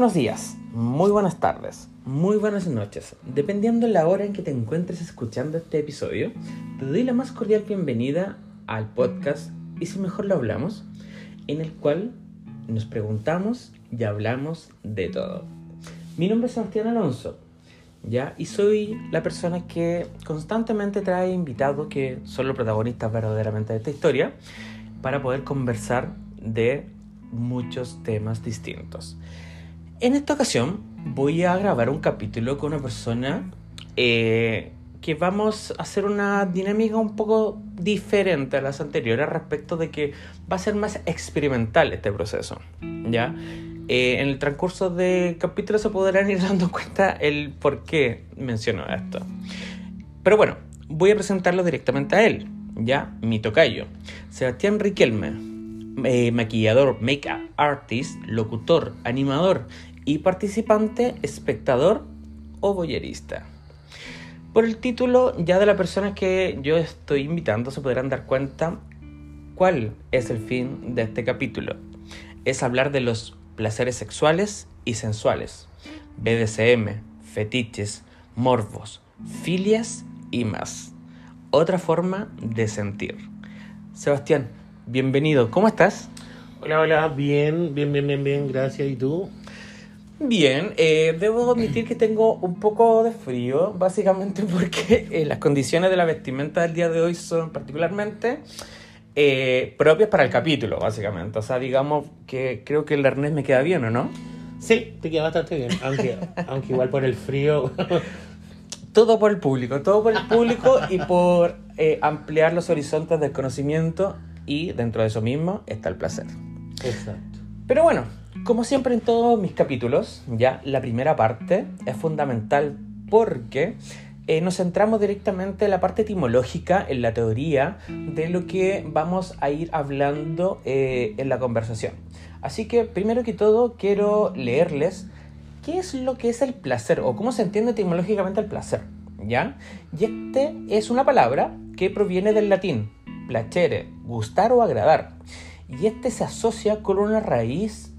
buenos días, muy buenas tardes, muy buenas noches. Dependiendo de la hora en que te encuentres escuchando este episodio, te doy la más cordial bienvenida al podcast Y si mejor lo hablamos, en el cual nos preguntamos y hablamos de todo. Mi nombre es Sebastián Alonso, ¿ya? Y soy la persona que constantemente trae invitados que son los protagonistas verdaderamente de esta historia para poder conversar de muchos temas distintos. En esta ocasión voy a grabar un capítulo con una persona eh, que vamos a hacer una dinámica un poco diferente a las anteriores respecto de que va a ser más experimental este proceso. ¿ya? Eh, en el transcurso del capítulo se podrán ir dando cuenta el por qué menciono esto. Pero bueno, voy a presentarlo directamente a él, ya, mi tocayo, Sebastián Riquelme, eh, maquillador, make-up artist, locutor, animador y participante, espectador o boyerista. Por el título ya de la persona que yo estoy invitando se podrán dar cuenta cuál es el fin de este capítulo. Es hablar de los placeres sexuales y sensuales, BDSM, fetiches, morbos, filias y más. Otra forma de sentir. Sebastián, bienvenido. ¿Cómo estás? Hola, hola, bien, bien, bien, bien, bien, gracias. ¿Y tú? Bien, eh, debo admitir que tengo un poco de frío, básicamente porque eh, las condiciones de la vestimenta del día de hoy son particularmente eh, propias para el capítulo, básicamente. O sea, digamos que creo que el arnés me queda bien, ¿o no? Sí, te queda bastante bien, aunque, aunque igual por el frío. todo por el público, todo por el público y por ampliar los horizontes del conocimiento y dentro de eso mismo está el placer. Exacto. Pero bueno, como siempre en todos mis capítulos, ya la primera parte es fundamental porque eh, nos centramos directamente en la parte etimológica, en la teoría de lo que vamos a ir hablando eh, en la conversación. Así que primero que todo quiero leerles qué es lo que es el placer o cómo se entiende etimológicamente el placer. ¿Ya? Y este es una palabra que proviene del latín placere, gustar o agradar. Y este se asocia con una raíz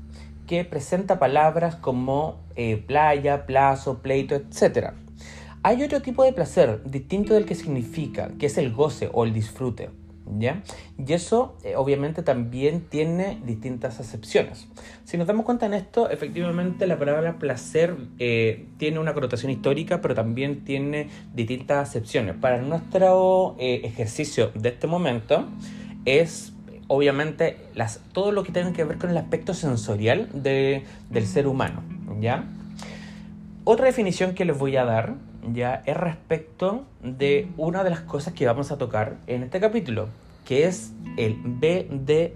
que presenta palabras como eh, playa, plazo, pleito, etc. Hay otro tipo de placer distinto del que significa, que es el goce o el disfrute. ¿Ya? Y eso eh, obviamente también tiene distintas acepciones. Si nos damos cuenta en esto, efectivamente la palabra placer eh, tiene una connotación histórica, pero también tiene distintas acepciones. Para nuestro ejercicio de este momento es obviamente las, todo lo que tenga que ver con el aspecto sensorial de, del ser humano. ¿ya? Otra definición que les voy a dar ya es respecto de una de las cosas que vamos a tocar en este capítulo, que es el BDSM.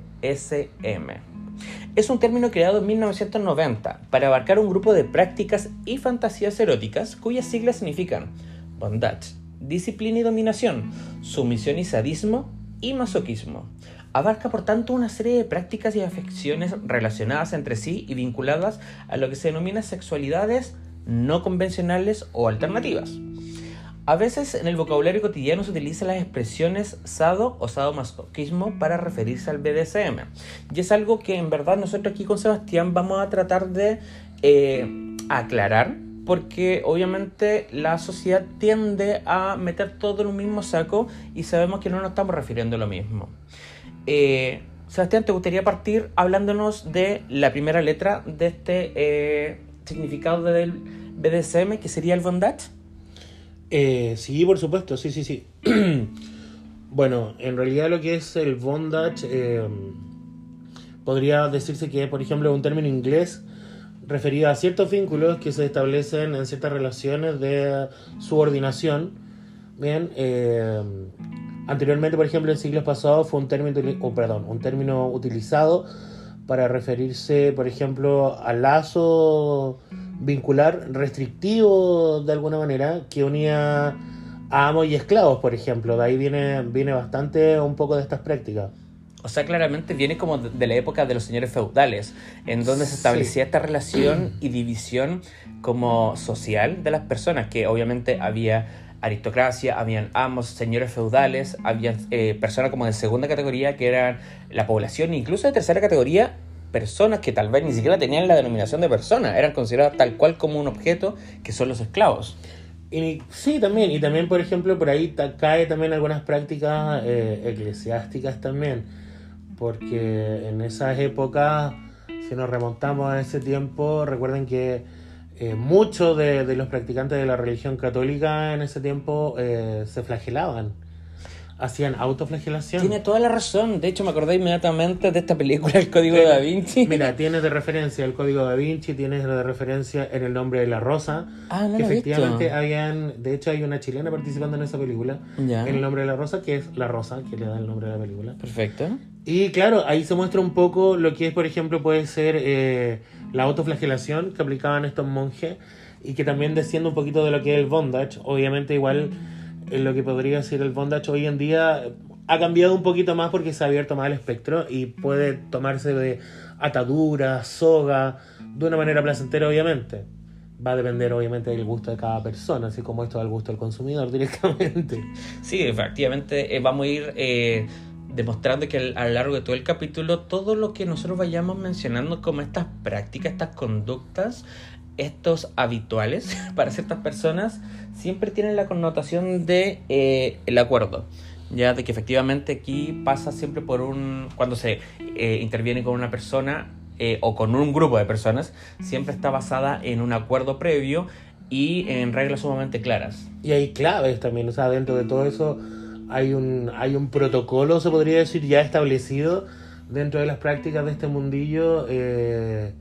Es un término creado en 1990 para abarcar un grupo de prácticas y fantasías eróticas cuyas siglas significan bondage, disciplina y dominación, sumisión y sadismo y masoquismo. Abarca por tanto una serie de prácticas y afecciones relacionadas entre sí y vinculadas a lo que se denomina sexualidades no convencionales o alternativas. A veces en el vocabulario cotidiano se utilizan las expresiones sado o sadomasoquismo para referirse al BDSM. Y es algo que en verdad nosotros aquí con Sebastián vamos a tratar de eh, aclarar porque obviamente la sociedad tiende a meter todo en un mismo saco y sabemos que no nos estamos refiriendo a lo mismo. Eh, Sebastián, ¿te gustaría partir hablándonos de la primera letra de este eh, significado del BDSM, que sería el bondage? Eh, sí, por supuesto, sí, sí, sí. bueno, en realidad lo que es el bondage podría decirse que, por ejemplo, un término inglés referido a ciertos vínculos que se establecen en ciertas relaciones de subordinación. Bien, anteriormente, por ejemplo, en siglos pasados fue un término, oh, perdón, un término utilizado para referirse, por ejemplo, al lazo vincular restrictivo de alguna manera que unía a amos y esclavos, por ejemplo. De ahí viene, viene bastante un poco de estas prácticas. O sea, claramente viene como de la época de los señores feudales, en donde se establecía esta relación y división como social de las personas, que obviamente había aristocracia, habían amos, señores feudales, había eh, personas como de segunda categoría que eran la población, incluso de tercera categoría, personas que tal vez ni siquiera tenían la denominación de personas, eran consideradas tal cual como un objeto que son los esclavos. Y, sí, también, y también, por ejemplo, por ahí cae también algunas prácticas eh, eclesiásticas también, porque en esas épocas, si nos remontamos a ese tiempo, recuerden que eh, muchos de, de, los practicantes de la religión católica en ese tiempo eh, se flagelaban hacían autoflagelación. Tiene toda la razón. De hecho, me acordé inmediatamente de esta película, El Código de Da Vinci. Mira, tienes de referencia el Código de Da Vinci, tienes de referencia en el nombre de la Rosa. Ah, no que efectivamente habían. De hecho, hay una chilena participando en esa película. En el nombre de la Rosa, que es la Rosa, que le da el nombre de la película. Perfecto. Y claro, ahí se muestra un poco lo que es, por ejemplo, puede ser eh, la autoflagelación que aplicaban estos monjes y que también desciende un poquito de lo que es el bondage. Obviamente, igual en lo que podría ser el bondage hoy en día ha cambiado un poquito más porque se ha abierto más el espectro y puede tomarse de atadura, soga, de una manera placentera obviamente. Va a depender obviamente del gusto de cada persona, así como esto del gusto del consumidor directamente. Sí, efectivamente, eh, vamos a ir eh, demostrando que a lo largo de todo el capítulo todo lo que nosotros vayamos mencionando como estas prácticas, estas conductas, estos habituales para ciertas personas siempre tienen la connotación de eh, el acuerdo ya de que efectivamente aquí pasa siempre por un cuando se eh, interviene con una persona eh, o con un grupo de personas siempre está basada en un acuerdo previo y en reglas sumamente claras. Y hay claves también o sea dentro de todo eso hay un hay un protocolo se podría decir ya establecido dentro de las prácticas de este mundillo eh,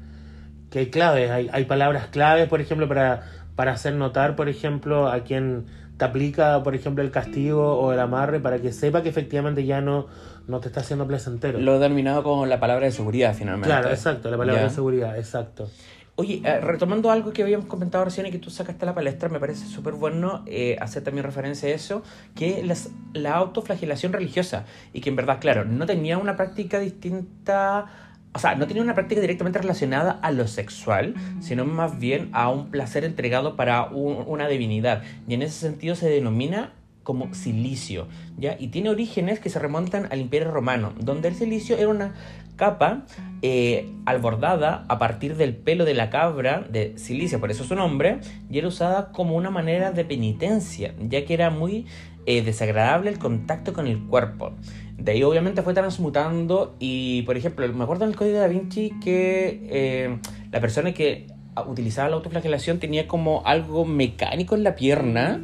que hay claves, hay, hay palabras claves, por ejemplo, para, para hacer notar, por ejemplo, a quien te aplica, por ejemplo, el castigo o el amarre para que sepa que efectivamente ya no, no te está haciendo placentero. Lo he denominado como la palabra de seguridad, finalmente. Claro, exacto, la palabra de seguridad, exacto. Oye, eh, retomando algo que habíamos comentado recién y que tú sacaste a la palestra, me parece súper bueno eh, hacer también referencia a eso, que las, la autoflagelación religiosa, y que en verdad, claro, no tenía una práctica distinta o sea, no tenía una práctica directamente relacionada a lo sexual, sino más bien a un placer entregado para una divinidad. Y en ese sentido se denomina como silicio, ¿ya? Y tiene orígenes que se remontan al Imperio Romano, donde el silicio era una capa eh, albordada a partir del pelo de la cabra de silicia, por eso su nombre, y era usada como una manera de penitencia, ya que era muy eh, desagradable el contacto con el cuerpo. De ahí obviamente fue transmutando y, por ejemplo, me acuerdo en el código de Da Vinci que eh, la persona que utilizaba la autoflagelación tenía como algo mecánico en la pierna.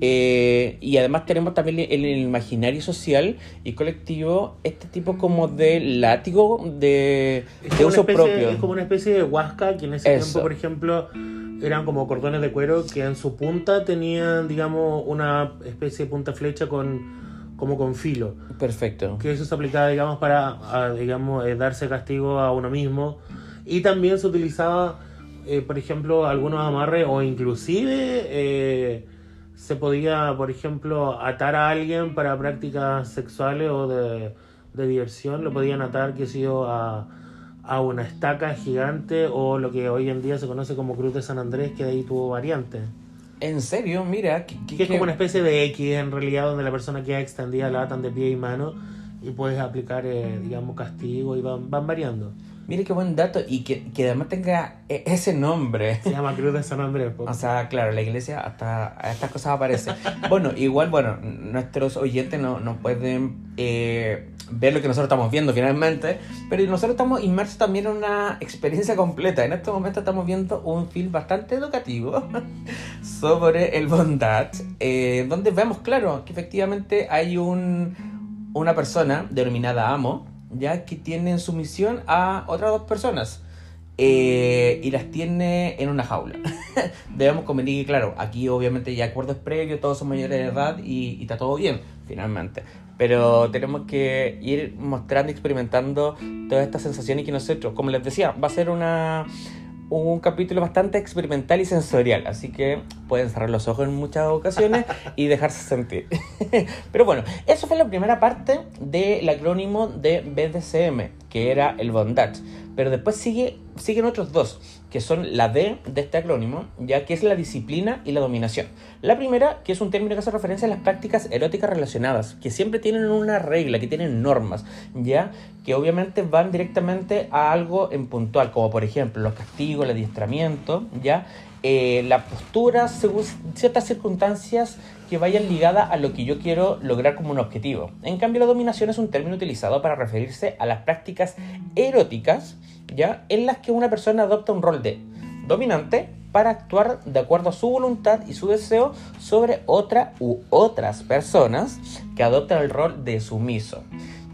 Eh, y además tenemos también en el imaginario social y colectivo este tipo como de látigo de, uso propio. Es como una especie de huasca que en ese tiempo, por ejemplo, eran como cordones de cuero que en su punta tenían, digamos, una especie de punta flecha con como con filo. Perfecto. Que eso se aplicaba, digamos, para, digamos, eh, darse castigo a uno mismo. Y también se utilizaba, eh, por ejemplo, algunos amarres o inclusive eh, se podía, por ejemplo, atar a alguien para prácticas sexuales o de, diversión. Lo podían atar, que sé yo, a, a una estaca gigante o lo que hoy en día se conoce como Cruz de San Andrés, que de ahí tuvo variantes. En serio, mira. Que, es como una especie de X en realidad, donde la persona queda extendida, la atan de pie y mano y puedes aplicar, eh, digamos, castigo y van, van variando. Mire qué buen dato y que, que, además tenga e, ese nombre. Se llama Cruz de San Andrés. O sea, claro, la iglesia hasta a estas cosas aparece. bueno, igual, bueno, nuestros oyentes no, no pueden eh, ver lo que nosotros estamos viendo finalmente, pero nosotros estamos inmersos también en una experiencia completa. En este momento estamos viendo un film bastante educativo sobre el bondage, eh, donde vemos, claro, que efectivamente hay un, una persona denominada Amo, ya que tiene en sumisión a otras dos personas. Eh, y las tiene en una jaula. Debemos convenir que, claro, aquí obviamente ya acuerdos previos, todos son mayores de edad y, y, está todo bien, finalmente. Pero tenemos que ir mostrando y experimentando todas estas sensaciones que nosotros, como les decía, va a ser una, un capítulo bastante experimental y sensorial, así que pueden cerrar los ojos en muchas ocasiones y dejarse sentir. Pero bueno, eso fue la primera parte del acrónimo de BDSM, que era el bondage. Pero después sigue, siguen otros dos, que son la D de este acrónimo, ya que es la disciplina y la dominación. La primera, que es un término que hace referencia a las prácticas eróticas relacionadas, que siempre tienen una regla, que tienen normas, ya que obviamente van directamente a algo en puntual, como por ejemplo los castigos, el adiestramiento, ya eh, la postura según ciertas circunstancias que vayan ligadas a lo que yo quiero lograr como un objetivo. En cambio, la dominación es un término utilizado para referirse a las prácticas eróticas, ¿ya? En las que una persona adopta un rol de dominante para actuar de acuerdo a su voluntad y su deseo sobre otra u otras personas que adoptan el rol de sumiso.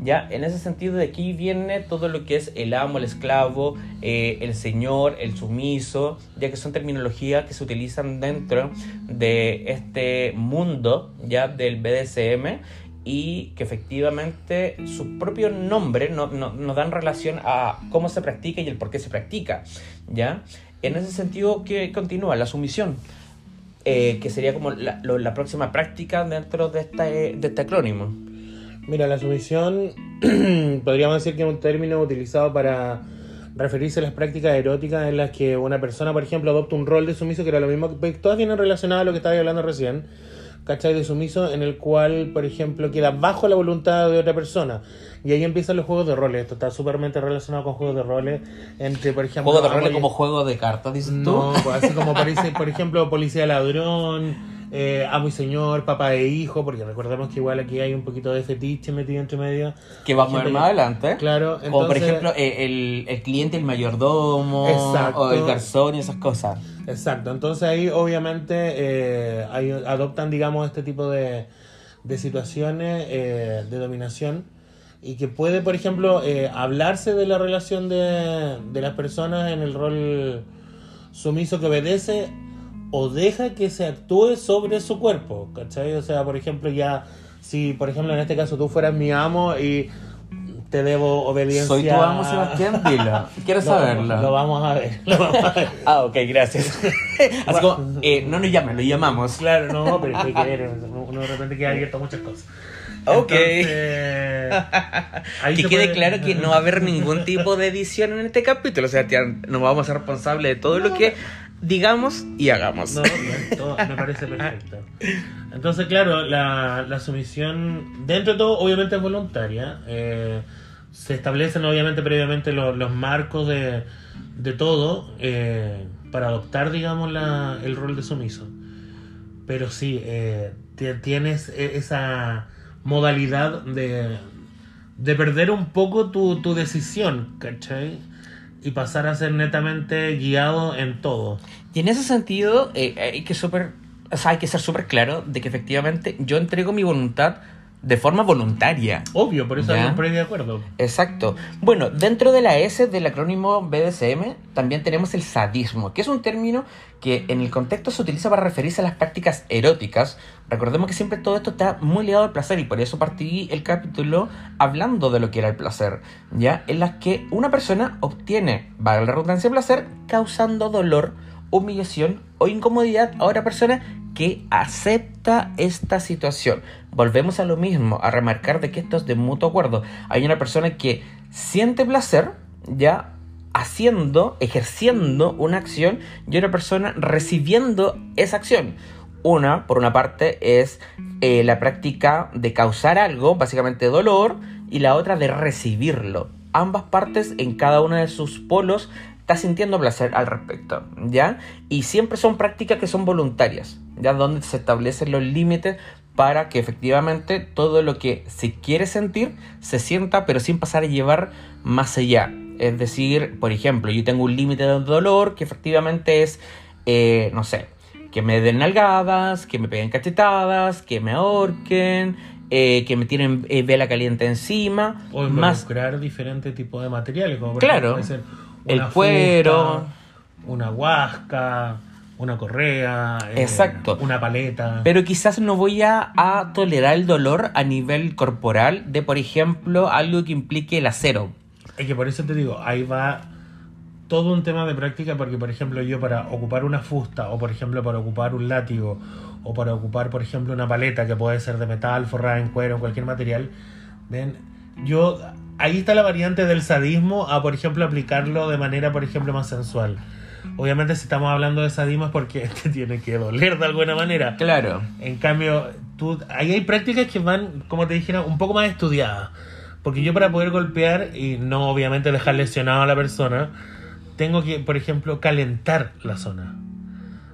Ya, en ese sentido de aquí viene todo lo que es el amo, el esclavo, eh, el señor, el sumiso, ya que son terminologías que se utilizan dentro de este mundo ya del BDSM y que efectivamente su propio nombre nos no, dan relación a cómo se practica y el por qué se practica. ¿ya? En ese sentido, que continúa? La sumisión. Eh, que sería como la, la, próxima práctica dentro de, esta, de este acrónimo. Mira, la sumisión podríamos decir que es un término utilizado para referirse a las prácticas eróticas en las que una persona, por ejemplo, adopta un rol de sumiso, que era lo mismo que todas vienen relacionadas a lo que estaba hablando recién, ¿cachai? De sumiso, en el cual, por ejemplo, queda bajo la voluntad de otra persona. Y ahí empiezan los juegos de roles. Esto está súpermente relacionado con juegos de roles. Entre, por ejemplo. ¿Juegos de roles como juego de cartas, dices no, tú? Pues así como parece, por ejemplo, Policía Ladrón. Eh, amo y señor, papá e hijo, porque recordemos que igual aquí hay un poquito de fetiche metido entre medio. Que vamos a ver más adelante. Claro, entonces, Como por ejemplo eh, el, el, cliente, el mayordomo, exacto, o el garzón y esas cosas. Exacto, entonces ahí obviamente eh, hay, adoptan, digamos, este tipo de, de situaciones eh, de dominación y que puede, por ejemplo, eh, hablarse de la relación de, de las personas en el rol sumiso que obedece o deja que se actúe sobre su cuerpo, ¿cachai? O sea, por ejemplo, ya, si por ejemplo en este caso tú fueras mi amo y te debo obediencia. Soy tu amo, Sebastián, dilo. Quiero saberlo. Lo, vamos a ver. Lo vamos a ver. ah, ok, gracias. Así como, eh, no nos llamen, lo llamamos. Claro, no, pero hay que querer. Uno de repente queda abierto a muchas cosas. Ok. que quede puede... claro que no va a haber ningún tipo de edición en este capítulo. O sea, nos vamos a ser responsables de todo no, lo que digamos y hagamos. Me parece perfecto. Entonces, claro, la, la, sumisión, dentro de todo, obviamente es voluntaria. Eh, se establecen, obviamente, previamente los, los marcos de, de todo eh, para adoptar, digamos, la, el rol de sumiso. Pero sí, eh, tienes e, esa modalidad de, de perder un poco tu, tu decisión, ¿cachai? Y pasar a ser netamente guiado en todo. Y en ese sentido, eh, hay que super, hay que ser súper claro de que efectivamente yo entrego mi voluntad de forma voluntaria. Obvio, por eso siempre de acuerdo. Exacto. Bueno, dentro de la S del acrónimo BDSM también tenemos el sadismo, que es un término que en el contexto se utiliza para referirse a las prácticas eróticas. Recordemos que siempre todo esto está muy ligado al placer y por eso partí el capítulo hablando de lo que era el placer, ¿ya? En las que una persona obtiene, valga la redundancia, placer causando dolor, humillación o incomodidad a otra persona que acepta esta situación. Volvemos a lo mismo, a remarcar de que esto es de mutuo acuerdo. Hay una persona que siente placer, ya haciendo, ejerciendo una acción, y una persona recibiendo esa acción. Una, por una parte, es eh, la práctica de causar algo, básicamente dolor, y la otra de recibirlo. Ambas partes, en cada uno de sus polos, está sintiendo placer al respecto, ¿ya? Y siempre son prácticas que son voluntarias, ¿ya? Donde se establecen los límites para que efectivamente todo lo que se quiere sentir se sienta, pero sin pasar a llevar más allá. Es decir, por ejemplo, yo tengo un límite de dolor que efectivamente es, eh, no sé, que me den nalgadas, que me peguen cachetadas, que me ahorquen, eh, que me tienen eh, vela caliente encima. O más... diferentes tipos de materiales, como por claro, ejemplo, el cuero, una huasca, una correa, Exacto. una paleta. Pero quizás no voy a, a, tolerar el dolor a nivel corporal de, por ejemplo, algo que implique el acero. Es que por eso te digo, ahí va todo un tema de práctica, porque, por ejemplo, yo para ocupar una fusta, o por ejemplo, para ocupar un látigo, o para ocupar, por ejemplo, una paleta que puede ser de metal, forrada en cuero, en cualquier material, ven, yo ahí está la variante del sadismo a, por ejemplo, aplicarlo de manera, por ejemplo, más sensual. Obviamente si estamos hablando de sadismo es porque te tiene que doler de alguna manera. Claro. En cambio, tú, ahí hay prácticas que van, como te dijera, un poco más estudiadas. Porque yo para poder golpear y no obviamente dejar lesionado a la persona, tengo que, por ejemplo, calentar la zona.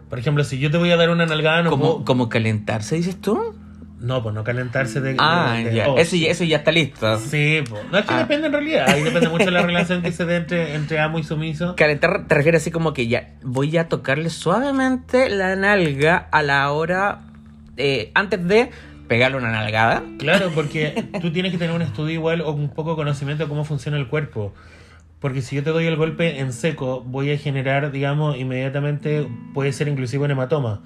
Por ejemplo, si yo te voy a dar una nalgada, no ¿Cómo, puedo- ¿Cómo calentarse, dices tú? No, pues no calentarse de... Ah, de- de- ya. oh, Eso, ya- eso ya está listo. Sí, pues. No es que Ah. depende en realidad. Ahí depende mucho de la relación que se dé entre, entre amo y sumiso. Calentar te refieres así como que ya voy a tocarle suavemente la nalga a la hora eh, antes de pegarle una nalgada. Claro, porque tú tienes que tener un estudio igual o un poco de conocimiento de cómo funciona el cuerpo. Porque si yo te doy el golpe en seco, voy a generar, digamos, inmediatamente, puede ser inclusive un hematoma.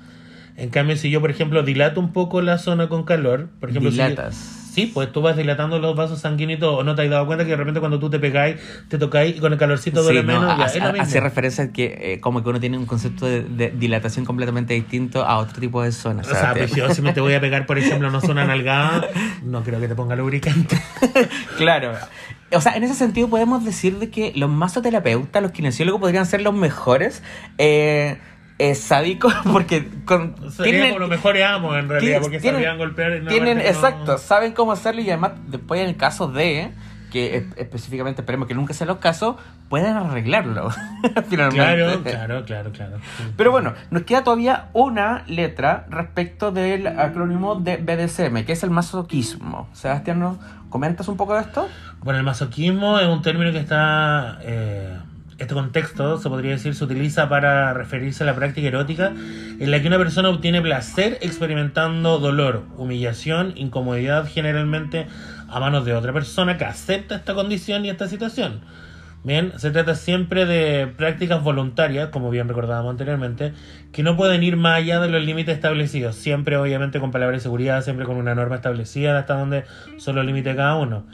En cambio, si yo, por ejemplo, dilato un poco la zona con calor, por ejemplo, si- Dilatas. sí, pues tú vas dilatando los vasos sanguíneos y todo, o no te has dado cuenta que de repente cuando tú te pegáis, te tocáis y con el calorcito duele Sí, no, menos, hace, referencia a que eh, como que uno tiene un concepto de, de dilatación completamente distinto a otro tipo de zonas. O sea, pues yo si me te voy a pegar, por ejemplo, no zona nalgada, no creo que te ponga lubricante. Claro. O sea, en ese sentido podemos decir de que los masoterapeutas, los kinesiólogos podrían ser los mejores eh, eh, sádicos porque con, Sería como los mejores amos, en realidad, porque tienen- sabían golpear. y tienen, no- exacto, saben cómo hacerlo y además después en el caso de, que es- específicamente esperemos que nunca sean los casos, pueden arreglarlo finalmente. Claro, claro, claro, claro. Pero bueno, nos queda todavía una letra respecto del acrónimo de BDSM, que es el masoquismo. Sebastián, ¿nos comentas un poco de esto? Bueno, el masoquismo es un término que está. eh, este contexto, se podría decir, se utiliza para referirse a la práctica erótica en la que una persona obtiene placer experimentando dolor, humillación, incomodidad generalmente a manos de otra persona que acepta esta condición y esta situación. Bien, se trata siempre de prácticas voluntarias, como bien recordábamos anteriormente, que no pueden ir más allá de los límites establecidos, siempre obviamente con palabras de seguridad, siempre con una norma establecida hasta donde son los límites de cada uno.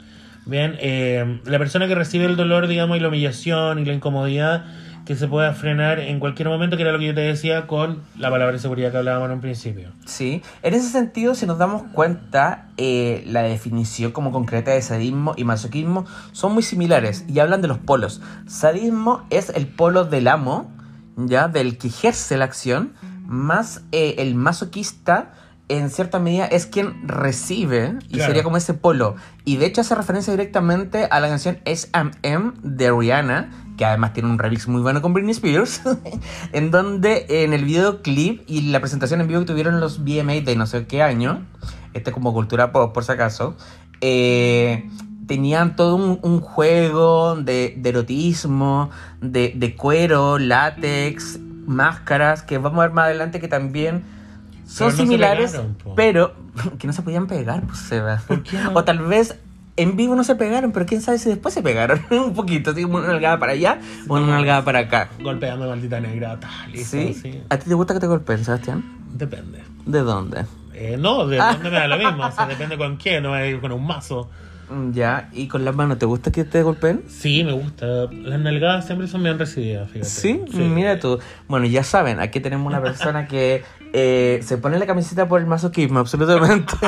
Bien, eh, la persona que recibe el dolor, digamos, y la humillación y la incomodidad, que se pueda frenar en cualquier momento, que era lo que yo te decía con la palabra de seguridad que hablábamos en un principio. Sí, en ese sentido, si nos damos cuenta, eh, la definición como concreta de sadismo y masoquismo son muy similares y hablan de los polos. Sadismo es el polo del amo, ya, del que ejerce la acción, más eh, el masoquista, en cierta medida, es quien recibe y Claro. sería como ese polo. Y de hecho hace referencia directamente a la canción S.M.M. de Rihanna, que además tiene un remix muy bueno con Britney Spears, en donde en el videoclip y la presentación en vivo que tuvieron los VMA de no sé qué año, este como cultura pop por si acaso, eh, tenían todo un, un juego de, de erotismo, de, de cuero, látex, máscaras, que vamos a ver más adelante que también son no similares, pegaron, pero que no se podían pegar, pues Seba. ¿Por qué no? O tal vez en vivo no se pegaron, pero quién sabe si después se pegaron un poquito, así como una nalgada para allá o una nalgada para acá. Golpeame, maldita negra, tal, listo, ¿Sí? sí. ¿A ti te gusta que te golpeen, Sebastián? Depende. ¿De dónde? Eh, no, de dónde me da lo mismo, o sea, depende con qué, no con un mazo. Mm, Ya, ¿y con las manos te gusta que te golpeen? Sí, me gusta. Las nalgadas siempre son bien recibidas, fíjate. ¿Sí? mira tú. Bueno, ya saben, aquí tenemos una persona que eh, se pone la camiseta por el masoquismo, absolutamente.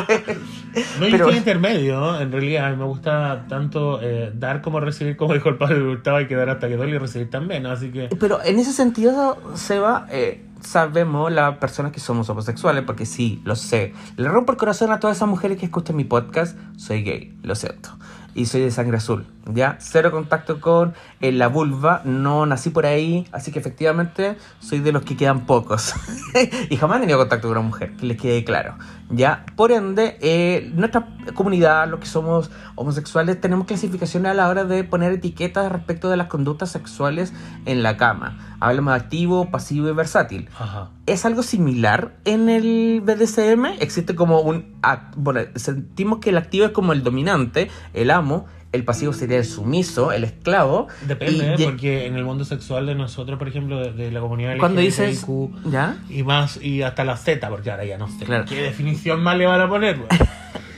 No hay un intermedio, en realidad. A mí me gusta tanto eh, dar como recibir, como dijo el padre Gustavo, hay que dar hasta que duele y recibir también, así que... Pero en ese sentido, Seba, eh, sabemos las personas que somos homosexuales, porque sí, lo sé. Le rompo el corazón a todas esas mujeres que escuchan mi podcast. Soy gay, lo siento. Y soy de sangre azul, ¿ya? Cero contacto con eh, la vulva, no nací por ahí, así que efectivamente soy de los que quedan pocos. y jamás he tenido contacto con una mujer, que les quede claro, ¿ya? Por ende, eh, nuestra comunidad, los que somos homosexuales, tenemos clasificaciones a la hora de poner etiquetas respecto de las conductas sexuales en la cama. Hablamos de activo, pasivo y versátil. Ajá. ¿Es algo similar en el BDSM? Existe como un... Bueno, sentimos que el activo es como el dominante, el amo, el pasivo sería el sumiso, el esclavo. Depende, y- porque en el mundo sexual de nosotros, por ejemplo, de, de la comunidad Cuando dices... ¿Ya? y más, y hasta la Z, porque ahora ya no sé Claro. qué definición más le van a poner. güey.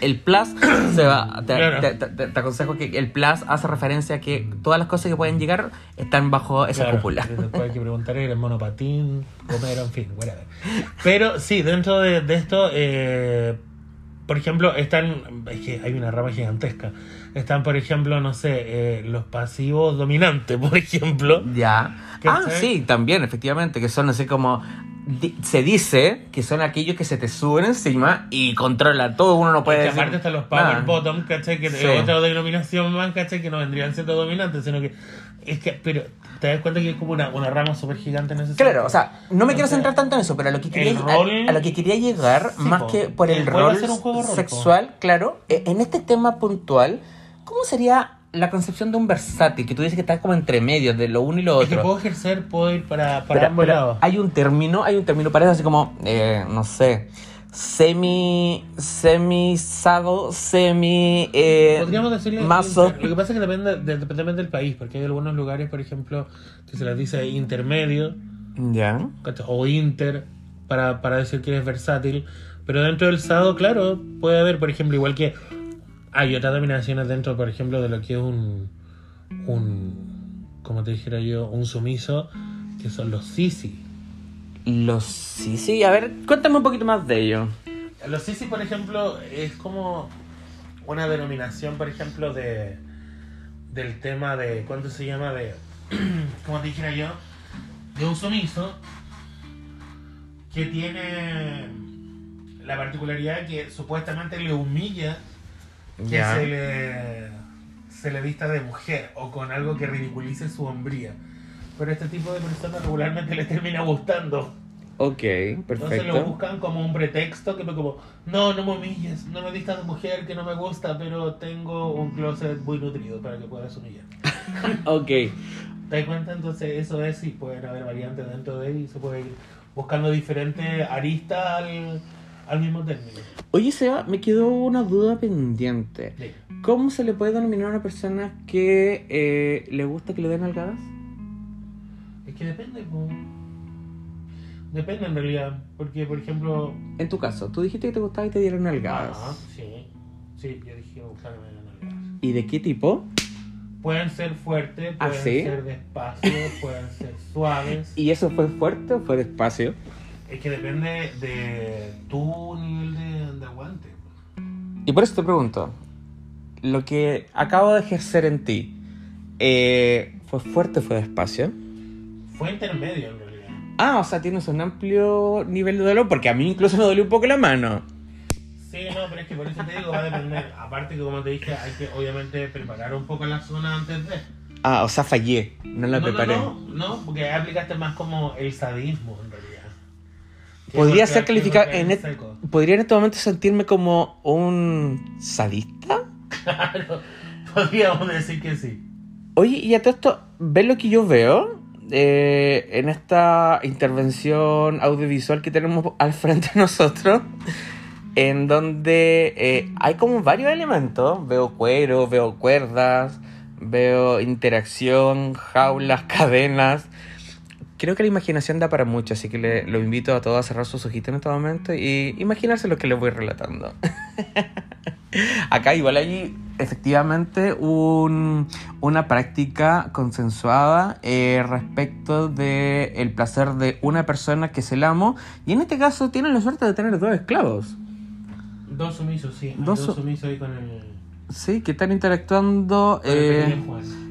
El plus se va, te, Claro. te- te- te aconsejo que el plus hace referencia a que todas las cosas que pueden llegar están bajo esa Claro, cúpula. Después hay que preguntar, ¿eres monopatín, gomero, en fin, whatever. Pero sí, dentro de, de esto, eh, por ejemplo, están, es que hay una rama gigantesca. Están, por ejemplo, no sé, eh, los pasivos dominantes, por ejemplo. Ya. ¿Qué Ah, tal? sí, también, efectivamente, que son así como... di- Se dice que son aquellos que se te suben encima y controlan todo, uno no puede que decir aparte están los power nada. bottom, ¿cachai? Que Sí. es otra denominación más, ¿cachai? Que no vendrían siendo dominantes, sino que. Es que, pero te das cuenta que es como una, una rama súper gigante en ese Claro, o sea, no me quiero Entonces, centrar tanto en eso, pero a lo que quería, rol- a, a lo que quería llegar, Sí, más po. que por el El rol sexual, claro, eh, en este tema puntual, ¿cómo sería la concepción de un versátil? Que tú dices que está como entre medios de lo uno y lo Es que otro. puedo ejercer, puedo ir para, para Pero- ambos pero lados. hay un término, hay un término para eso, así como, eh, no sé, semi, semi sado, semi, eh, Podríamos decirle mazo. inter- Lo que pasa es que depende, de- depende del país, porque hay algunos lugares, por ejemplo, que se les dice intermedio Ya. o inter para, para decir que eres versátil. Pero dentro del sado, claro, puede haber, por ejemplo, igual que hay otras dominaciones dentro, por ejemplo, de lo que es un, un como te dijera yo, un sumiso, que son los sisi. Los sí, a ver, cuéntame un poquito más de ello. Los sisi, por ejemplo, es como una denominación, por ejemplo, de del tema de, ¿cuánto se llama? De, como te dijera yo, de un sumiso que tiene la particularidad que supuestamente le humilla que Ya. se le, se le vista de mujer o con algo que ridiculice su hombría. Pero a este tipo de personas regularmente les termina gustando. Ok, Entonces lo perfecto. buscan como un pretexto que me como, no, no me humilles, no me vistas de mujer que no me gusta, pero tengo un closet muy nutrido para que puedas humillar. Ok. ¿Te das cuenta? Entonces eso es y pueden haber variantes dentro de él y se puede ir buscando diferentes aristas al, al mismo término. Oye, Seba, me quedó una duda pendiente. Sí. ¿Cómo se le puede denominar a una persona que eh, le gusta que le den algadas? Es que depende, po. Depende en realidad, porque por ejemplo... En tu caso, tú dijiste que te gustaba que te dieran algadas. Ah, sí, sí, yo dije que me gustaba que me dieran algadas. ¿Y de qué tipo? Pueden ser fuertes, ¿Ah, pueden sí? ser despacio, pueden ser suaves. ¿Y eso fue fuerte o fue despacio? Es que depende de tu nivel de, de aguante. Y por eso te pregunto, lo que acabo de ejercer en ti, eh, ¿fue fuerte o fue despacio? Fue intermedio en realidad. Ah, o sea, tienes un amplio nivel de dolor, porque a mí incluso me dolió un poco la mano. Sí, no, pero es que por eso te digo, va a depender. Aparte que como te dije, hay que obviamente preparar un poco la zona antes de. Ah, o sea, fallé, no la no, preparé. No, no, no, porque aplicaste más como el sadismo en realidad. Podría ser calificado en et-. ¿Podría en este momento sentirme como un sadista? Claro, podríamos decir que sí. Oye, y a todo esto, ¿ves lo que yo veo? eh, en esta intervención audiovisual que tenemos al frente de nosotros, en donde eh, hay como varios elementos. Veo cuero, veo cuerdas, veo interacción, jaulas, cadenas. Creo que la imaginación da para mucho, así que le, lo invito a todos a cerrar sus ojitos en este momento y imaginarse lo que les voy relatando. Acá igual hay efectivamente un- una práctica consensuada eh, respecto del el placer de una persona que es el amo y en este caso tienen la suerte de tener dos esclavos. Dos sumisos, sí. Dos Dos, su- sumisos ahí con el, Sí, que están interactuando. con el eh, pequeño Juan.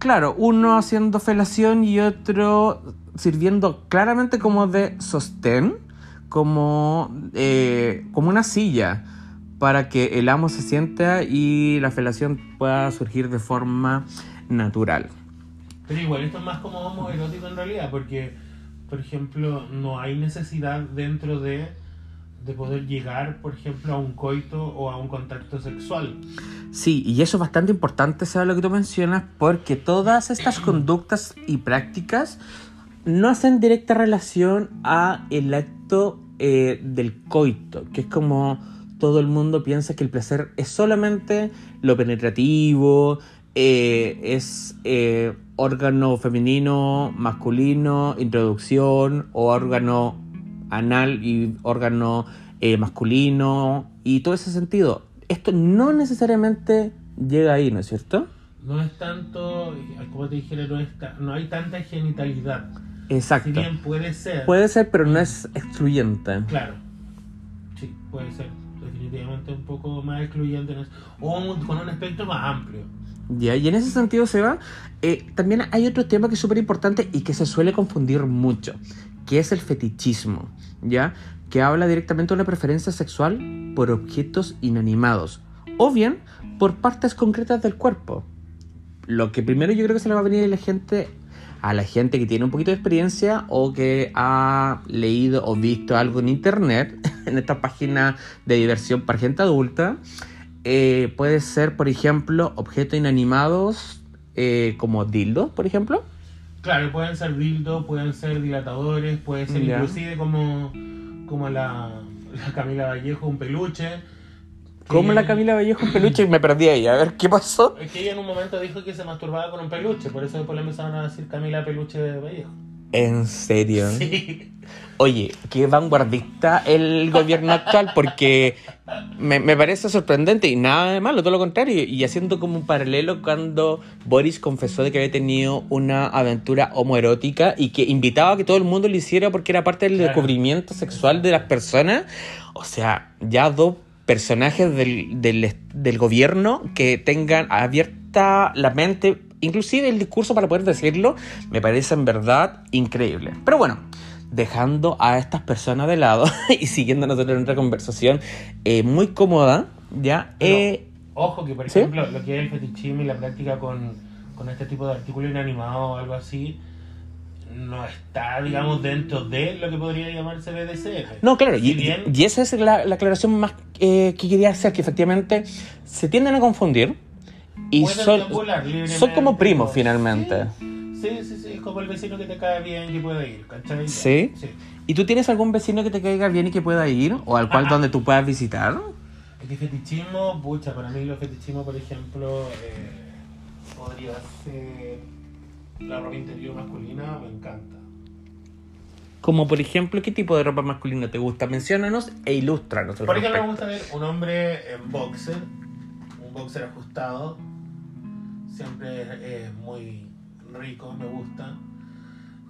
Claro, uno haciendo felación y otro sirviendo claramente como de sostén, como, eh, como una silla, para que el amo se sienta y la felación pueda surgir de forma natural. Pero igual esto es más como homoerótico en realidad, porque, por ejemplo, no hay necesidad dentro de, de poder llegar, por ejemplo, a un coito o a un contacto sexual. Sí, y eso es bastante importante, ¿sabes lo que tú mencionas? Porque todas estas conductas y prácticas no hacen directa relación a el acto eh, del coito, que es como todo el mundo piensa que el placer es solamente lo penetrativo, eh, es eh, órgano femenino, masculino, introducción, o órgano anal y órgano eh, masculino, y todo ese sentido. Esto no necesariamente llega ahí, ¿no es cierto? No es tanto, como te dijera, no, es no hay tanta genitalidad. Si Exacto. bien puede ser, Puede ser, pero no es excluyente. claro, sí, puede ser. definitivamente un poco más excluyente o con un espectro más amplio. Ya, y en ese sentido, Seba, eh, también hay otro tema que es súper importante y que se suele confundir mucho, que es el fetichismo, ¿ya? Que habla directamente de una preferencia sexual por objetos inanimados, o bien por partes concretas del cuerpo. Lo que primero yo creo que se le va a venir a la gente, a la gente que tiene un poquito de experiencia o que ha leído o visto algo en internet, en esta página de diversión para gente adulta, eh, puede ser, por ejemplo, objetos inanimados eh, como dildos, por ejemplo. Claro, pueden ser dildos, pueden ser dilatadores, puede ser inclusive como, como la, la Camila Vallejo, un peluche. Que- la Camila Vallejo en peluche y me perdí ahí. A ver, ¿qué pasó? Es que ella en un momento dijo que se masturbaba con un peluche, por eso después le empezaron a decir Camila Peluche de Vallejo. ¿En serio? Sí. Oye, qué vanguardista el gobierno actual, porque me, me parece sorprendente y nada de malo, todo lo contrario. Y haciendo como un paralelo cuando Boris confesó de que había tenido una aventura homoerótica y que invitaba a que todo el mundo lo hiciera porque era parte del Claro. descubrimiento sexual de las personas. O sea, ya dos personajes del, del, del gobierno que tengan abierta la mente, inclusive el discurso para poder decirlo, me parece en verdad increíble. Pero bueno, dejando a estas personas de lado y siguiendo nosotros en nuestra conversación eh, muy cómoda, ¿ya? Pero- Eh, Ojo que, por ¿Sí? ejemplo, lo que es el fetichismo y la práctica con, con este tipo de artículo inanimado o algo así, no está, digamos, dentro de lo que podría llamarse BDSM. no, claro, Si y, bien- y esa es la, la aclaración más eh, que quería hacer, que efectivamente se tienden a confundir y son, son como primos finalmente. Sí, sí, sí, es como el vecino que te cae bien que puede ir, ¿cachai? ¿Sí? Sí. ¿Y tú tienes algún vecino que te caiga bien y que pueda ir? ¿O al cual donde tú puedas visitar? Que fetichismo, pucha, para mí los fetichismo, por ejemplo, eh, podría ser la ropa interior masculina, me encanta. Como por ejemplo, ¿qué tipo de ropa masculina te gusta? Menciónanos e ilústranos. Por ejemplo, me gusta ver un hombre en boxer, un boxer ajustado, siempre es, es muy rico, me gusta.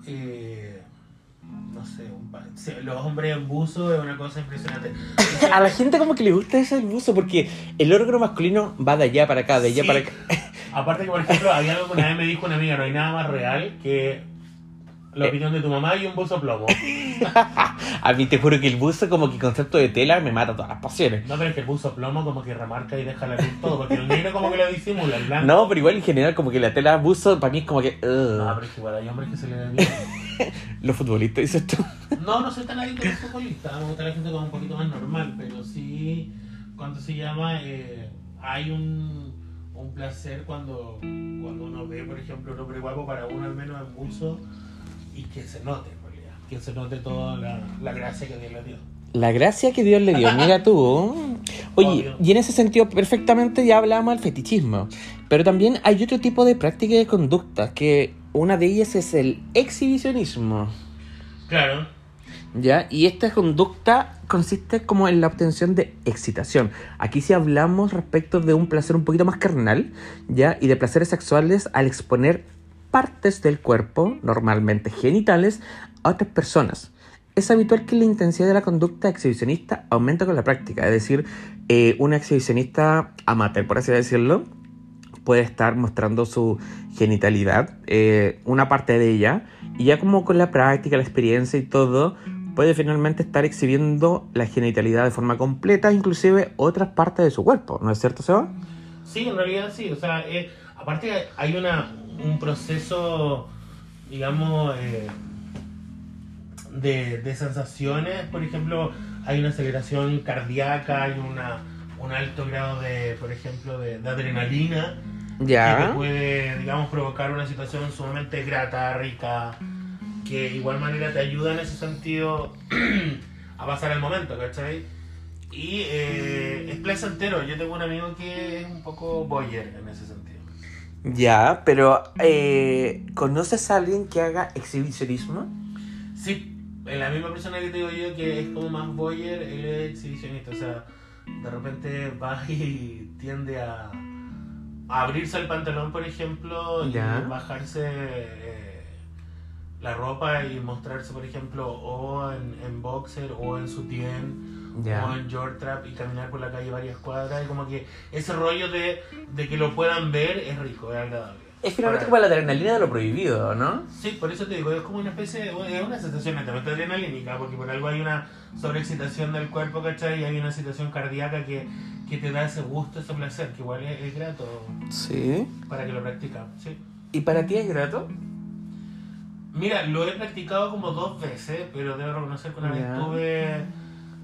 Eh, no sé, un pa- los hombres en buzo es una cosa impresionante. A la gente como que le gusta ese el buzo porque el órgano masculino va de allá para acá, de allá Sí. para acá. Aparte que, por ejemplo, había algo que una vez me dijo una amiga, no hay nada más real que la opinión de tu mamá y un buzo plomo. A mí te juro que el buzo como que concepto de tela me mata todas las pasiones. No, pero es que el buzo plomo como que remarca y deja la luz todo, porque el negro como que lo disimula, el blanco. No, pero igual en general como que la tela buzo para mí es como que... No, pero es que igual hay hombres que se le ven bien. Los futbolistas, dices tú. No, no soy tan adicto a los futbolistas, me gusta la gente como un poquito más normal, pero sí, ¿cuánto se llama? Eh, hay un, un placer cuando, cuando uno ve, por ejemplo, un hombre guapo para uno al menos en buzo y que se note, en realidad, que se note toda la, la gracia que Dios le dio. La gracia que Dios le dio, mira tú. Oye, Obvio. y en ese sentido perfectamente ya hablábamos del fetichismo. Pero también hay otro tipo de práctica de conducta, que una de ellas es el exhibicionismo. Claro, ¿Ya? Y esta conducta consiste como en la obtención de excitación. Aquí sí hablamos respecto de un placer un poquito más carnal, ¿ya? Y de placeres sexuales al exponer partes del cuerpo, normalmente genitales, a otras personas. Es habitual que la intensidad de la conducta exhibicionista aumenta con la práctica, es decir, eh, una exhibicionista amateur, por así decirlo, puede estar mostrando su genitalidad, eh, una parte de ella, y ya como con la práctica, la experiencia y todo, puede finalmente estar exhibiendo la genitalidad de forma completa, inclusive otras partes de su cuerpo, ¿no es cierto, Seba? sí, en realidad sí, o sea, eh, aparte hay una, un proceso, digamos, eh, de, de sensaciones, por ejemplo, hay una aceleración cardíaca, hay una, un alto grado de, por ejemplo, de, de adrenalina, que te puede, digamos, provocar una situación sumamente grata, rica, que de igual manera te ayuda en ese sentido a pasar el momento, ¿cachai? Y eh, es placentero. Yo tengo un amigo que es un poco boyer en ese sentido. Ya, pero eh, ¿conoces a alguien que haga exhibicionismo? Sí, la misma persona que te digo yo que es como más boyer, él es exhibicionista. O sea, de repente va y tiende a, a abrirse el pantalón, por ejemplo, y Ya. bajarse eh, la ropa y mostrarse, por ejemplo, o en, en boxer o en sutién Ya. o en trap y caminar por la calle varias cuadras y como que ese rollo de, de que lo puedan ver es rico, es agradable. Es finalmente Para- como la adrenalina de lo prohibido, ¿no? Sí, por eso te digo, es como una especie de, es una sensación netamente adrenalínica, porque por algo hay una sobreexcitación del cuerpo, ¿cachai? Y hay una situación cardíaca que, que te da ese gusto, ese placer, que igual es, es grato Sí. para que lo practicas, ¿sí? ¿Y para ti es grato? Mira, lo he practicado como dos veces, pero debo reconocer que una vez Ya. tuve,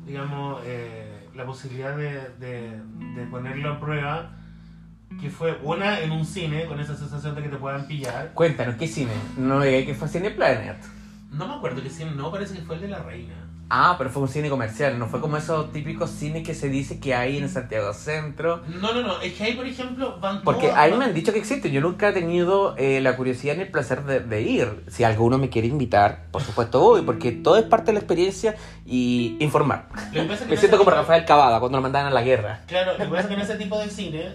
digamos, eh, la posibilidad de, de, de ponerlo a prueba, que fue una en un cine, con esa sensación de que te puedan pillar. Cuéntanos, ¿qué cine? No me digas que fue Cine Planet. No me acuerdo qué cine, no, parece que fue el de la reina. Ah, pero fue un cine comercial, no fue como esos típicos cines que se dice que hay en Santiago Centro. No, no, no, es que ahí, por ejemplo, van Porque todos- a mí me han dicho que existe, yo nunca he tenido eh, la curiosidad ni el placer de, de ir. Si alguno me quiere invitar, por supuesto voy, porque todo es parte de la experiencia y informar. Que que Me en siento como Rafael Cavada cuando lo mandaban a la guerra. Claro, lo que pasa es que en ese tipo de cine,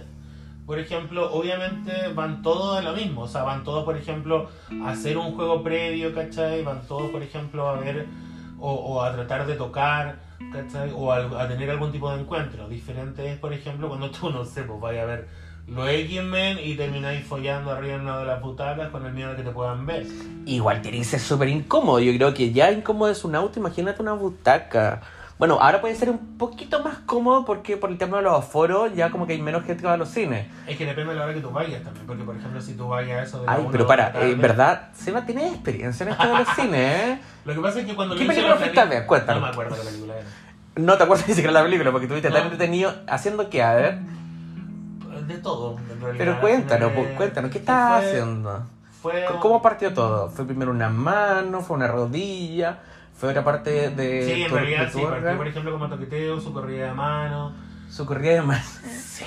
por ejemplo, obviamente van todos a lo mismo. O sea, van todos, por ejemplo, a hacer un juego previo, ¿cachai? Van todos, por ejemplo, a ver o, a tratar de tocar, ¿cachai? O a, a tener algún tipo de encuentro. Diferente es, por ejemplo, cuando tú, no sé, pues vaya a ver los X-Men y termináis follando arriba en una de las butacas con el miedo de que te puedan ver. Igual tiene que ser súper incómodo. Yo creo que ya incómodo es un auto, imagínate una butaca. Bueno, ahora puede ser un poquito más cómodo porque por el tema de los aforos ya como que hay menos gente que va a los cines. Es que depende de la hora que tú vayas también. Porque, por ejemplo, si tú vayas a eso de Ay, pero para, la eh, en verdad, Seba tiene experiencia en esto de los cines, ¿eh? Lo que pasa es que cuando ¿Qué película la fuiste a ver? Cuéntanos. No me acuerdo qué película era. No te acuerdas ni siquiera la película porque estuviste tan No. entretenido haciendo que, a ver. De todo, en realidad. Pero cuéntanos, Eh, pues, cuéntanos, ¿qué estabas fue- haciendo? Fue, ¿Cómo partió todo? ¿Fue primero una mano? ¿Fue una rodilla? ¿Fue otra parte de Sí, en tu- realidad sí, partió por ejemplo como toqueteo, su corrida de mano. Su corrida de mano. Sí.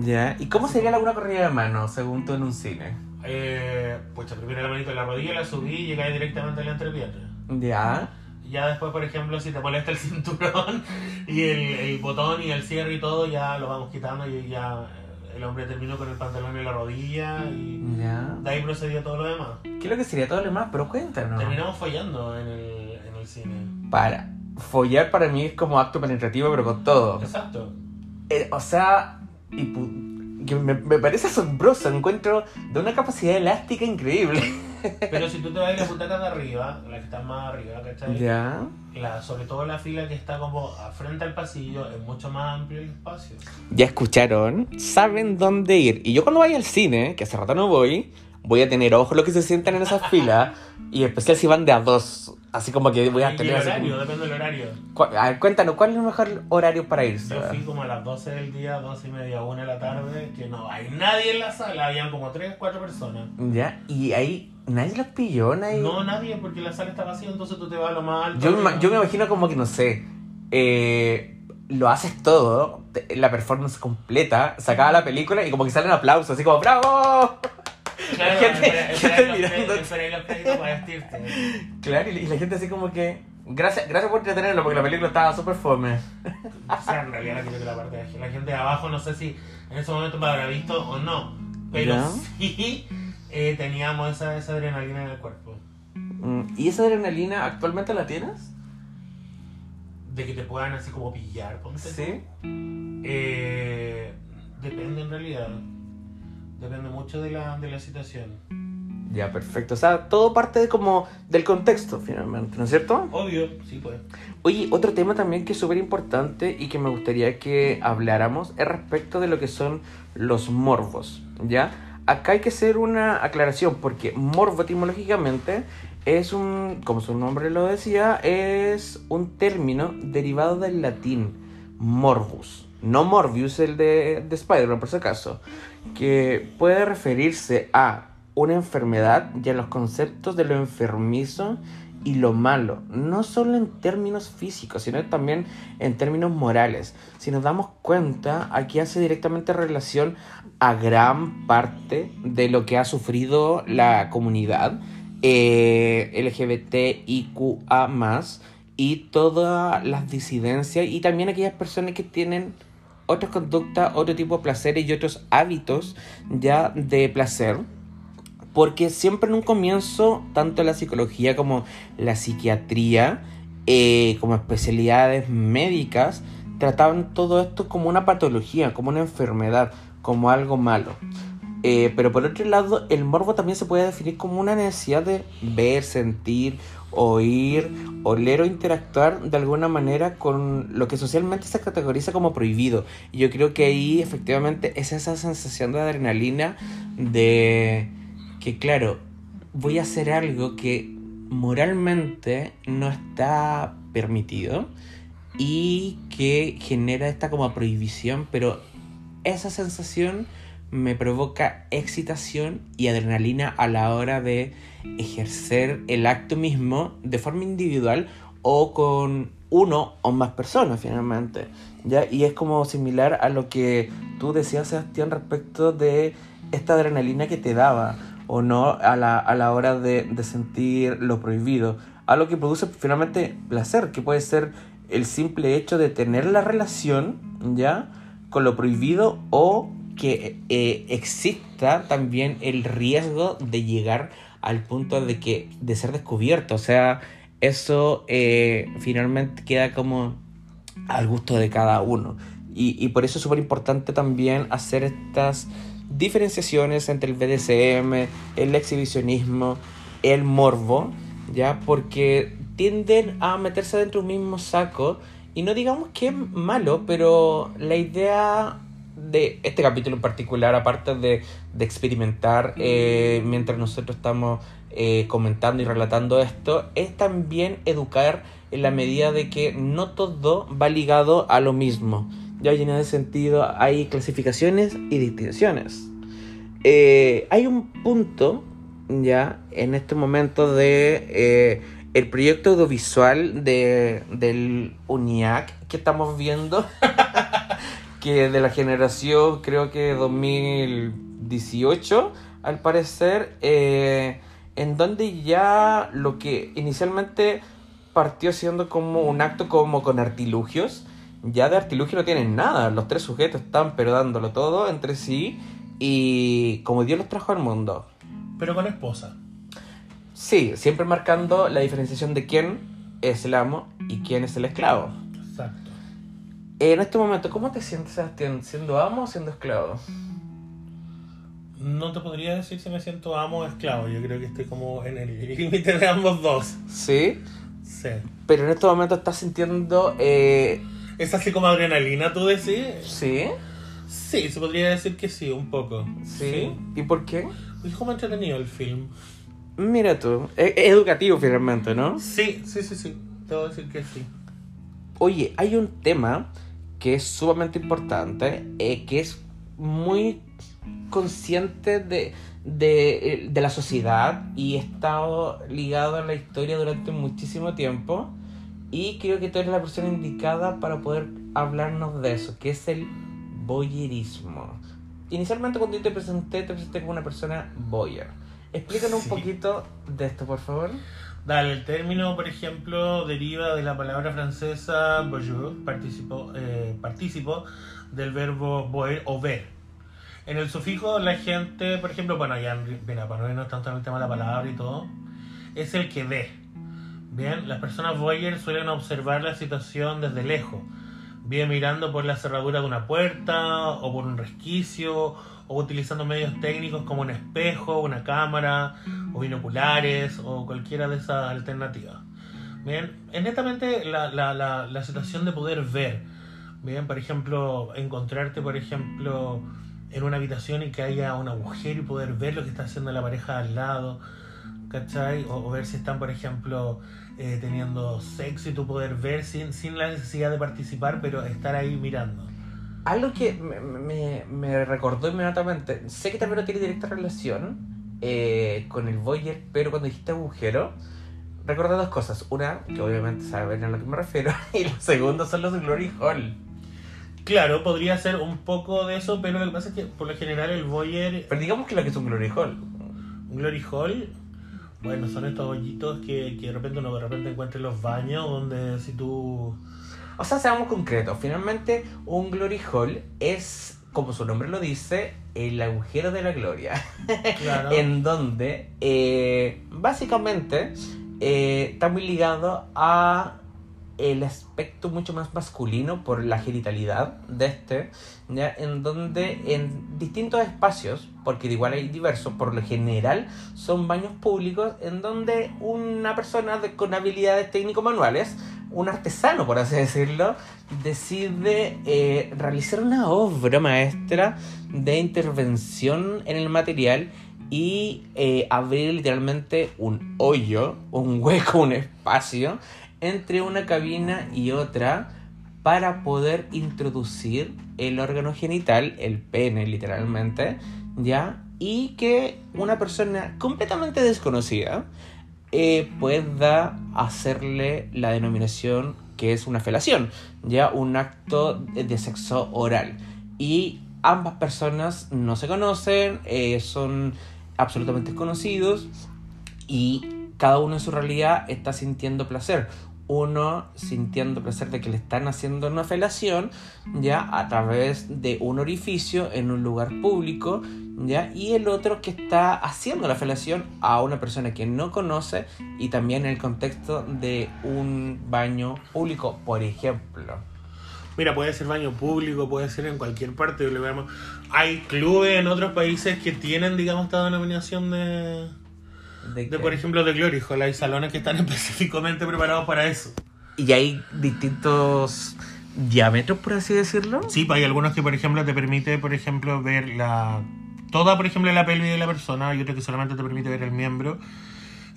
Ya. ¿Y cómo sería alguna corrida de mano según tú en un cine? Eh, pues primero la manito en la rodilla, la subí y llegué directamente a la entrepierna. Ya. Ya después, por ejemplo, si te molesta el cinturón y el, el botón y el cierre y todo, ya lo vamos quitando y ya eh, el hombre terminó con el pantalón en la rodilla y Ya. de ahí procedió todo lo demás. ¿Qué es lo que sería todo lo demás? Pero cuéntanos. Terminamos follando en el, el cine. Para. Follar para mí es como acto penetrativo, pero con todo. Exacto. Eh, o sea, y que me, me parece asombroso. Encuentro de una capacidad elástica increíble. Pero si tú te vas a las butacas de arriba, las que están más arriba, ¿cachai? Ya. La, sobre todo la fila que está como frente al pasillo, es mucho más amplio el espacio. Ya escucharon, saben dónde ir. Y yo cuando vaya al cine, que hace rato no voy, voy a tener ojos los que se sientan en esas filas. Y especial si van de a dos. Así como que voy a el tener así horario, como- depende del horario. Cu- a ver, cuéntanos, ¿cuál es el mejor horario para irse? Yo fui como a las 12 del día, 12 y media, 1 de la tarde, que no hay nadie en la sala, habían como 3, 4 personas. Ya, y ahí nadie los pilló, nadie. No nadie, porque la sala está vacía, entonces tú te vas a lo más alto. Yo, me yo imagino como que, no sé, eh, lo haces todo, te- la performance completa, sacaba la película y como que salen aplausos, así como ¡Bravo! Claro, gente- espera- gente mirando. Claro, y, y la gente así como que... Gracias, gracias por entretenerlo porque la película estaba súper fome. O sea, en realidad la parte de la gente de abajo, no sé si en ese momento me habrá visto o no, pero Ya. sí eh, teníamos esa, esa adrenalina en el cuerpo. Mm, ¿Y esa adrenalina actualmente la tienes? De que te puedan así como pillar, ponte. Sí. Eh, depende en realidad. Depende mucho de la, de la situación. Ya, perfecto. O sea, todo parte de como del contexto finalmente, ¿no es cierto? Obvio, sí pues. Oye, otro tema también que es súper importante y que me gustaría que habláramos es respecto de lo que son los morbos, ¿ya? Acá hay que hacer una aclaración porque morbo etimológicamente es un, como su nombre lo decía, es un término derivado del latín morbus, no Morbius el de, de Spider-Man por si acaso, que puede referirse a una enfermedad y a los conceptos de lo enfermizo y lo malo, no solo en términos físicos, sino también en términos morales. Si nos damos cuenta, aquí hace directamente relación a gran parte de lo que ha sufrido la comunidad eh, LGBTIQA y todas las disidencias y también aquellas personas que tienen otras conductas, otro tipo de placeres y otros hábitos ya de placer Porque siempre en un comienzo, tanto la psicología como la psiquiatría, eh, como especialidades médicas, trataban todo esto como una patología, como una enfermedad, como algo malo. Eh, pero por otro lado, el morbo también se puede definir como una necesidad de ver, sentir, oír, oler o interactuar de alguna manera con lo que socialmente se categoriza como prohibido. Y yo creo que ahí efectivamente es esa sensación de adrenalina de que, claro, voy a hacer algo que moralmente no está permitido y que genera esta como prohibición, pero esa sensación me provoca excitación y adrenalina a la hora de ejercer el acto mismo de forma individual o con uno o más personas finalmente. ¿ya? Y es como similar a lo que tú decías, Sebastián, respecto de esta adrenalina que te daba o no a la, a la hora de, de sentir lo prohibido. Algo que produce finalmente placer, que puede ser el simple hecho de tener la relación, ¿ya? Con lo prohibido o que eh, exista también el riesgo de llegar al punto de que de ser descubierto. O sea eso eh, finalmente queda como al gusto de cada uno. Y, y por eso es súper importante también hacer estas diferenciaciones entre el BDSM el exhibicionismo el morbo ya porque tienden a meterse dentro de un mismo saco. Y no digamos que es malo pero la idea de este capítulo en particular, aparte de, de experimentar eh, mientras nosotros estamos eh, comentando y relatando esto, es también educar en la medida de que no todo va ligado a lo mismo. Ya en ese sentido hay clasificaciones y distinciones. Eh, hay un punto ya en este momento de el proyecto audiovisual de, del UNIAC que estamos viendo que de la generación creo que 2018 al parecer eh, en donde ya lo que inicialmente partió siendo como un acto como con artilugios ya de artilugio no tienen nada. Los tres sujetos están pero dándolo todo entre sí y como Dios los trajo al mundo. Pero con esposa. Sí siempre marcando la diferenciación de quién es el amo y quién es el esclavo en este momento, ¿cómo te sientes, Sebastián? ¿Siendo amo o siendo esclavo? No te podría decir si me siento amo o esclavo. Yo creo que estoy como en el límite de ambos dos. ¿Sí? Sí. Pero en este momento estás sintiendo... Eh... ¿Es así como adrenalina, tú decís? Sí. Sí, se podría decir que sí, un poco. ¿Sí? ¿Y por qué? Es como entretenido el film. Mira tú, es educativo finalmente, ¿no? Sí, sí, sí, sí. Te voy a decir que sí. Oye, hay un tema que es sumamente importante, eh, que es muy consciente de, de, de, la sociedad y ha estado ligado a la historia durante muchísimo tiempo. Y creo que tú eres la persona indicada para poder hablarnos de eso, que es el boyerismo. Inicialmente cuando yo te presenté, te presenté como una persona boyer. Explícanos sí. un poquito de esto, por favor. Dale, el término, por ejemplo, deriva de la palabra francesa bonjour, participo, eh, participo del verbo voir o ver. En el sufijo, la gente, por ejemplo, bueno, ya mira, para no es tanto en el tema de la palabra y todo, es el que ve. Bien, las personas voyeur suelen observar la situación desde lejos, bien mirando por la cerradura de una puerta o por un resquicio o utilizando medios técnicos como un espejo, una cámara o binoculares o cualquiera de esas alternativas. Bien, es netamente la, la, la, la situación de poder ver. Bien, por ejemplo, encontrarte, por ejemplo, en una habitación y que haya un agujero y poder ver lo que está haciendo la pareja al lado, ¿cachai? O, o ver si están, por ejemplo, eh, teniendo sexo y tú poder ver sin, sin la necesidad de participar, pero estar ahí mirando algo que me, me, me, recordó inmediatamente, sé que también no tiene directa relación eh, con el Voyager, pero cuando dijiste agujero, recordé dos cosas. Una, que obviamente saben a lo que me refiero, y lo segundo son los Glory Hall. Claro, podría ser un poco de eso, pero lo que pasa es que por lo general el Voyager... Pero digamos que lo que es un Glory Hall. Un Glory Hall, bueno, son estos hoyitos que, que de repente uno de repente encuentra en los baños, donde si tú o sea, seamos concretos. Finalmente, un glory hall es como su nombre lo dice, el agujero de la gloria. Claro. en donde eh, básicamente eh, está muy ligado a el aspecto mucho más masculino por la genitalidad de este, en donde en distintos espacios, porque igual hay diversos, por lo general son baños públicos en donde una persona con habilidades técnico-manuales, un artesano por así decirlo, decide eh, realizar una obra maestra de intervención en el material y eh, abrir literalmente un hoyo, un hueco, un espacio entre una cabina y otra para poder introducir el órgano genital, el pene literalmente, ¿ya? Y que una persona completamente desconocida eh, pueda hacerle la denominación que es una felación, ya un acto de sexo oral. Y ambas personas no se conocen, eh, son absolutamente desconocidos y cada uno en su realidad está sintiendo placer. Uno sintiendo placer de que le están haciendo una felación ya a través de un orificio en un lugar público ya y el otro que está haciendo la felación a una persona que no conoce y también en el contexto de un baño público, por ejemplo. Mira, puede ser baño público, puede ser en cualquier parte. Hay clubes en otros países que tienen, digamos, esta denominación de, De por ejemplo, de Glory Hall. Hay salones que están específicamente preparados para eso. y hay distintos diámetros, por así decirlo. Sí, pues hay algunos que, por ejemplo, te permite, por ejemplo, ver la toda, por ejemplo, la pelvis de la persona. Hay otro que solamente te permite ver el miembro.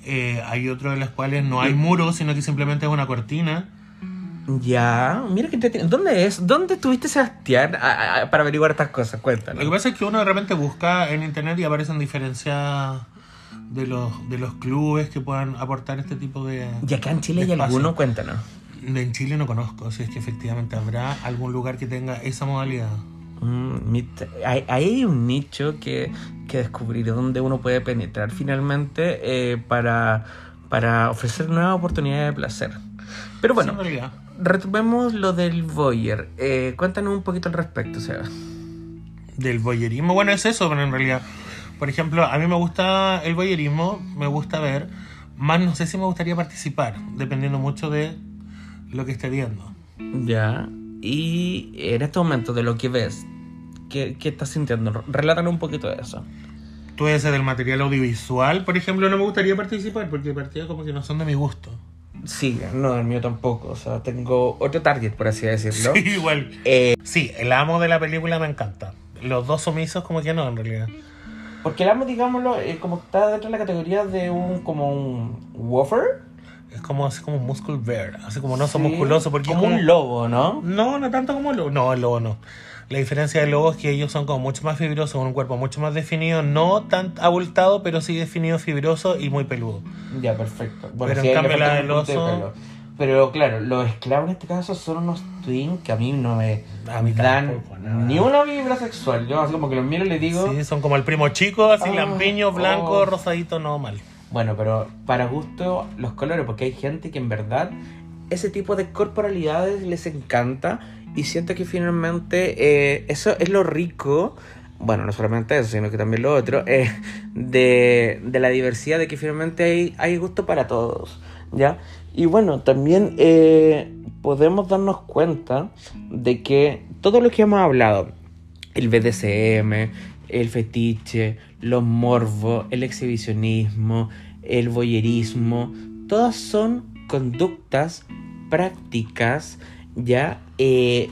Eh, hay otros en los cuales no hay muro, sino que simplemente es una cortina. Ya, mira que entretenido. ¿Dónde es? ¿Dónde estuviste, Sebastián, a- a- para averiguar estas cosas? Cuéntanos. Lo que pasa es que uno de repente busca en internet y aparecen diferencias de los, de los clubes que puedan aportar este tipo de... Y acá en Chile hay alguno, cuéntanos. En Chile no conozco, si es que efectivamente habrá algún lugar que tenga esa modalidad. Mm, hay, hay un nicho que, que descubrir donde uno puede penetrar finalmente eh, para, para ofrecer nuevas oportunidades de placer. Pero bueno, Sí, retomemos lo del voyeur. Eh, cuéntanos un poquito al respecto, Seba. Del voyerismo, bueno, es eso, pero en realidad, por ejemplo, a mí me gusta el voyerismo, me gusta ver, más no sé si me gustaría participar, dependiendo mucho de lo que esté viendo. Ya. Y en este momento, de lo que ves, ¿qué, qué estás sintiendo? Relátanos un poquito de eso. Tú ese del material audiovisual, por ejemplo, no me gustaría participar porque partidas como que no son de mi gusto. Sí, no, el mío tampoco. O sea, tengo otro target, por así decirlo. Sí, igual. Eh, Sí, el amo de la película me encanta. Los dos sumisos como que no, en realidad. Porque el amo, digámoslo, eh, como está dentro de la categoría de un como un woofer. Es como así como un muscle bear, así como no son Sí, musculosos porque es como un lobo, ¿no? No, no tanto como el lobo. No, el lobo no. La diferencia del lobo es que ellos son como mucho más fibrosos, con un cuerpo mucho más definido, no tan abultado, pero sí definido, fibroso y muy peludo. Ya, perfecto. Pero en cambio la un del de oso-. Pero claro, los esclavos en este caso son unos twins que a mí no me A mí dan tampoco, ni una vibra sexual. Yo así como que los miro y les digo, Sí, son como el primo chico, así Ah, lampiño, blanco, oh. rosadito, no mal. Bueno, pero para gusto los colores, porque hay gente que en verdad ese tipo de corporalidades les encanta y siento que finalmente eh, eso es lo rico, bueno, no solamente eso, sino que también lo otro, eh, de, de la diversidad, de que finalmente hay, hay gusto para todos, ¿ya? Y bueno, también eh, podemos darnos cuenta de que todo lo que hemos hablado, el BDSM, el fetiche, los morbos, el exhibicionismo, el voyerismo, todas son conductas, prácticas, ya, eh,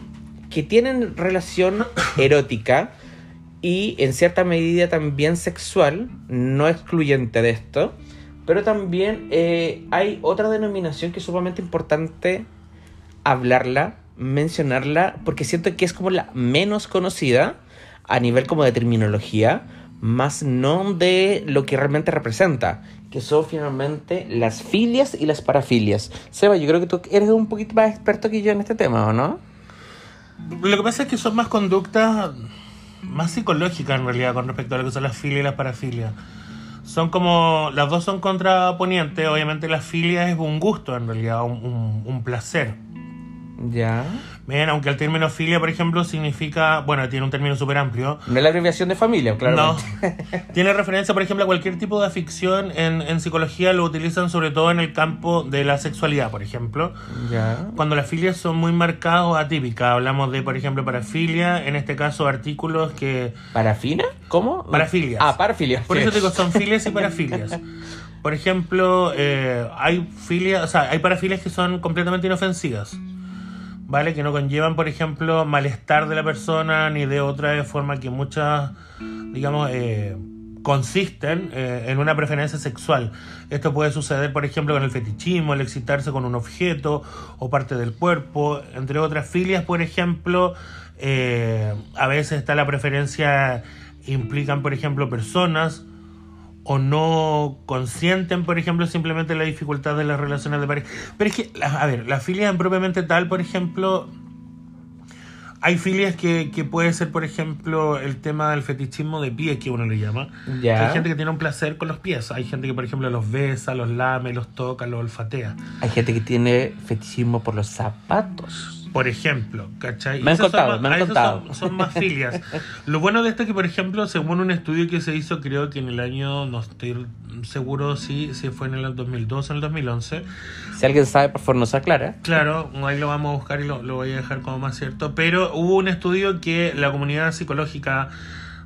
que tienen relación erótica y en cierta medida también sexual, no excluyente de esto, pero también eh, hay otra denominación que es sumamente importante hablarla, mencionarla, porque siento que es como la menos conocida a nivel como de terminología, más no de lo que realmente representa, que son finalmente las filias y las parafilias. Seba, yo creo que tú eres un poquito más experto que yo en este tema, ¿o no? Lo que pasa es que son más conductas más psicológicas en realidad con respecto a lo que son las filias y las parafilias. Son como, las dos son contraponientes, obviamente la filia es un gusto en realidad, un, un- un placer. Ya. Bien, aunque el término filia, por ejemplo, significa, bueno, tiene un término súper amplio. No es la abreviación de familia, claro. No. tiene referencia, por ejemplo, a cualquier tipo de afición. En, en psicología lo utilizan sobre todo en el campo de la sexualidad, por ejemplo. Ya. Cuando las filias son muy marcadas o atípicas. Hablamos de, por ejemplo, parafilia, en este caso artículos que... ¿Parafina? ¿Cómo? Parafilias. Ah, parafilias. Por eso digo, son filias y parafilias. Por ejemplo, eh, hay filias, o sea, hay parafilias que son completamente inofensivas. ¿Vale? Que no conllevan, por ejemplo, malestar de la persona ni de otra forma que muchas, digamos, eh, consisten eh, en una preferencia sexual. Esto puede suceder, por ejemplo, con el fetichismo, el excitarse con un objeto o parte del cuerpo, entre otras filias, por ejemplo, eh, a veces está la preferencia, implican, por ejemplo, personas o no consienten, por ejemplo, simplemente la dificultad de las relaciones de pareja. Pero es que, a ver, la filia en propiamente tal, por ejemplo, hay filias que, que puede ser, por ejemplo, el tema del fetichismo de pies, que uno le llama. Hay gente que tiene un placer con los pies. Hay gente que, por ejemplo, los besa, los lame, los toca, los olfatea. Hay gente que tiene fetichismo por los zapatos. Por ejemplo, ¿cachai? Me han son contado, me han contado. Son, son más filias. Lo bueno de esto es que, por ejemplo, según un estudio que se hizo, creo que en el año, no estoy seguro si, si fue en el 2012 o en el 2011, Si alguien sabe, por favor nos aclara. Claro, ahí lo vamos a buscar y lo, lo voy a dejar como más cierto. Pero hubo un estudio que la comunidad psicológica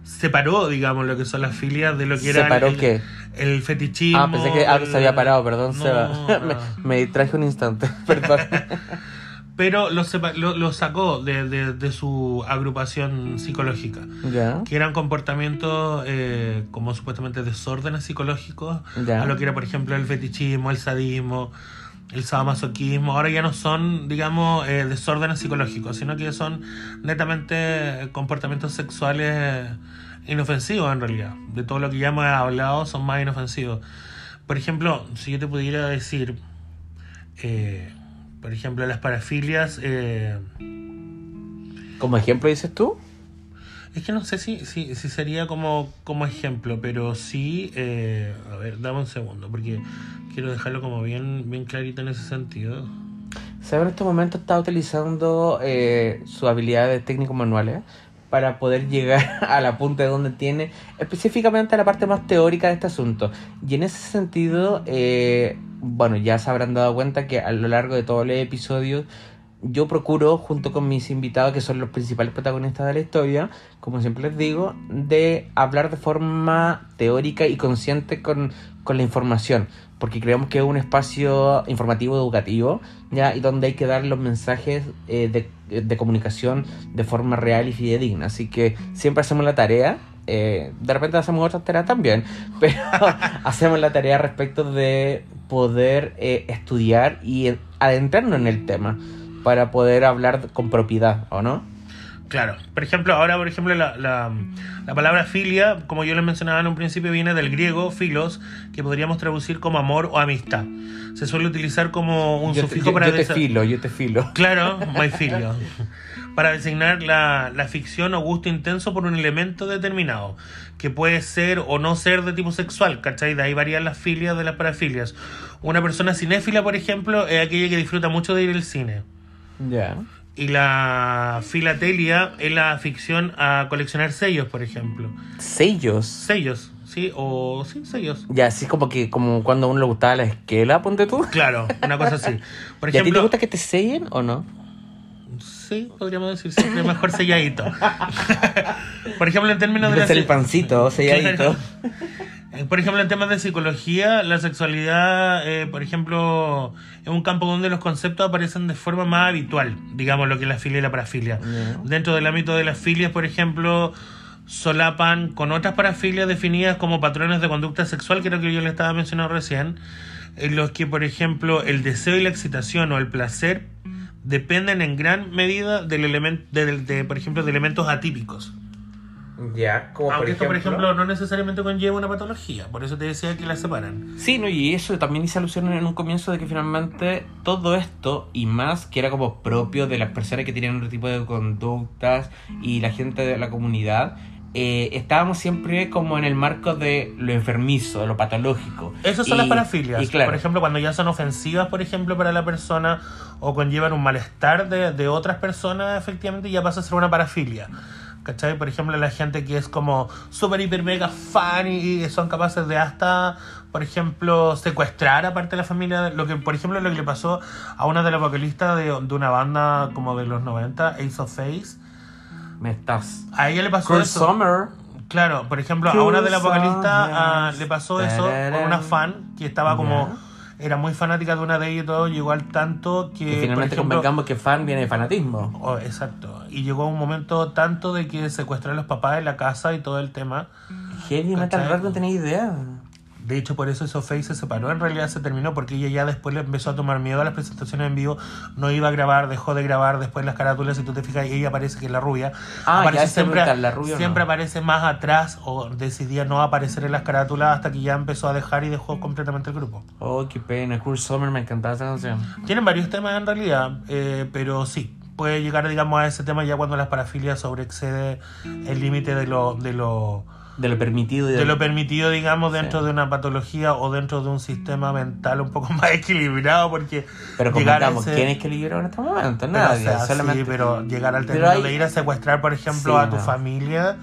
separó, digamos, lo que son las filias de lo que era ¿Separó el, qué? el fetichismo. Ah, pensé que algo el- se había parado, perdón, No, Seba. no. me, me distraje un instante, perdón. Pero lo, sepa- lo, lo sacó de, de- de su agrupación psicológica. Que eran comportamientos eh, como supuestamente desórdenes psicológicos. A lo que era, por ejemplo, el fetichismo, el sadismo, el sadomasoquismo. Ahora ya no son, digamos, eh, desórdenes psicológicos, sino que son netamente comportamientos sexuales inofensivos en realidad. De todo lo que ya hemos hablado son más inofensivos. Por ejemplo, si yo te pudiera decir, eh, por ejemplo, las parafilias... eh, Como ejemplo dices tú. Es que no sé si, si, si sería como, como ejemplo, pero sí, eh, a ver, dame un segundo, porque quiero dejarlo como bien, bien clarito en ese sentido. Seba en este momento está utilizando eh, sus habilidades técnicos manuales para poder llegar a la punta de donde tiene específicamente a la parte más teórica de este asunto. Y en ese sentido, eh, bueno, ya se habrán dado cuenta que a lo largo de todos los episodios yo procuro, junto con mis invitados, que son los principales protagonistas de la historia, como siempre les digo, de hablar de forma teórica y consciente con, con la información, porque creemos que es un espacio informativo educativo, ¿ya? y donde hay que dar los mensajes eh, de, de comunicación de forma real y fidedigna. Así que siempre hacemos la tarea. eh, de repente hacemos otras tareas también, pero hacemos la tarea respecto de poder eh, estudiar y adentrarnos en el tema para poder hablar con propiedad, ¿o no? Claro, por ejemplo, ahora, por ejemplo, la, la, la palabra filia, como yo les mencionaba en un principio, viene del griego filos, que podríamos traducir como amor o amistad. Se suele utilizar como un Yo te, sufijo yo- para yo te filo, yo te filo. Claro, my filio. Para designar la, la ficción o gusto intenso por un elemento determinado, que puede ser o no ser de tipo sexual, ¿cachai? De ahí varían las filias de las parafilias. Una persona cinéfila, por ejemplo, es aquella que disfruta mucho de ir al cine. Ya. Y la filatelia es la afición a coleccionar sellos, por ejemplo. Sellos. Sellos, ¿sí? O sí, sellos. Ya, así como que como cuando a uno le gustaba la esquela, ponte tú. Claro, una cosa así. Por ¿Y a ti te gusta que te sellen o no? sí, podríamos decir siempre mejor selladito. por ejemplo, en términos de la el pancito, selladito. Eh, Por ejemplo, en temas de psicología, la sexualidad, eh, por ejemplo, es un campo donde los conceptos aparecen de forma más habitual, digamos lo que es la filia y la parafilia. Dentro del ámbito de las filias, por ejemplo, solapan con otras parafilias definidas como patrones de conducta sexual, que lo que yo le estaba mencionando recién, en los que, por ejemplo, el deseo y la excitación o el placer dependen en gran medida del elemento, de, de, por ejemplo, de elementos atípicos. Ya, como Aunque esto, por ejemplo, no necesariamente conlleva una patología, por eso te decía que las separan. Sí, no, y eso también hice alusión en un comienzo de que finalmente todo esto y más que era como propio de las personas que tienen otro tipo de conductas y la gente de la comunidad eh, estábamos siempre como en el marco de lo enfermizo, de lo patológico. Esas son Y- las parafilias. y claro. Por ejemplo, cuando ya son ofensivas, por ejemplo, para la persona o conllevan un malestar de, de otras personas, efectivamente, ya pasa a ser una parafilia. ¿Cachai? Por ejemplo, la gente que es como súper, hiper, mega fan y, son capaces de hasta, por ejemplo, secuestrar a parte de la familia. Lo que, por ejemplo, lo que le pasó a una de las vocalistas de, de una banda como de los 90, Ace of Face. Me estás. A ella le pasó Cruel eso. Summer. Claro, por ejemplo, a una de las vocalistas ah, le pasó eso con una fan que estaba como. Era muy fanática de una de ellas y todo, llegó al tanto que. Y finalmente por ejemplo, convengamos que fan viene de fanatismo. Oh, exacto. Y llegó un momento tanto de que secuestró a los papás de la casa y todo el tema. Heavy Metal. Rock no tenía idea. De hecho, por eso eso Face se separó. En realidad se terminó porque ella ya después le empezó a tomar miedo a las presentaciones en vivo. No iba a grabar, dejó de grabar después las carátulas. Si tú te fijas, ella aparece que es la rubia. Ah, aparece ya siempre, ¿la rubia siempre no? aparece más atrás o decidía no aparecer en las carátulas hasta que ya empezó a dejar y dejó completamente el grupo. Oh, qué pena. Cruel Summer me encantaba esa canción. Tienen varios temas en realidad, eh, pero sí, puede llegar digamos a ese tema ya cuando las parafilias sobreexcede el límite de lo, de lo De lo permitido y de lo permitido, digamos, dentro Sí. de una patología o dentro de un sistema mental un poco más equilibrado, porque Pero comentamos, ese- ¿quién es que libró en este momento? pero, Nadie. o sea, solamente... sí, pero llegar al Pero término hay- de ir a secuestrar, por ejemplo, Sí, a tu no. familia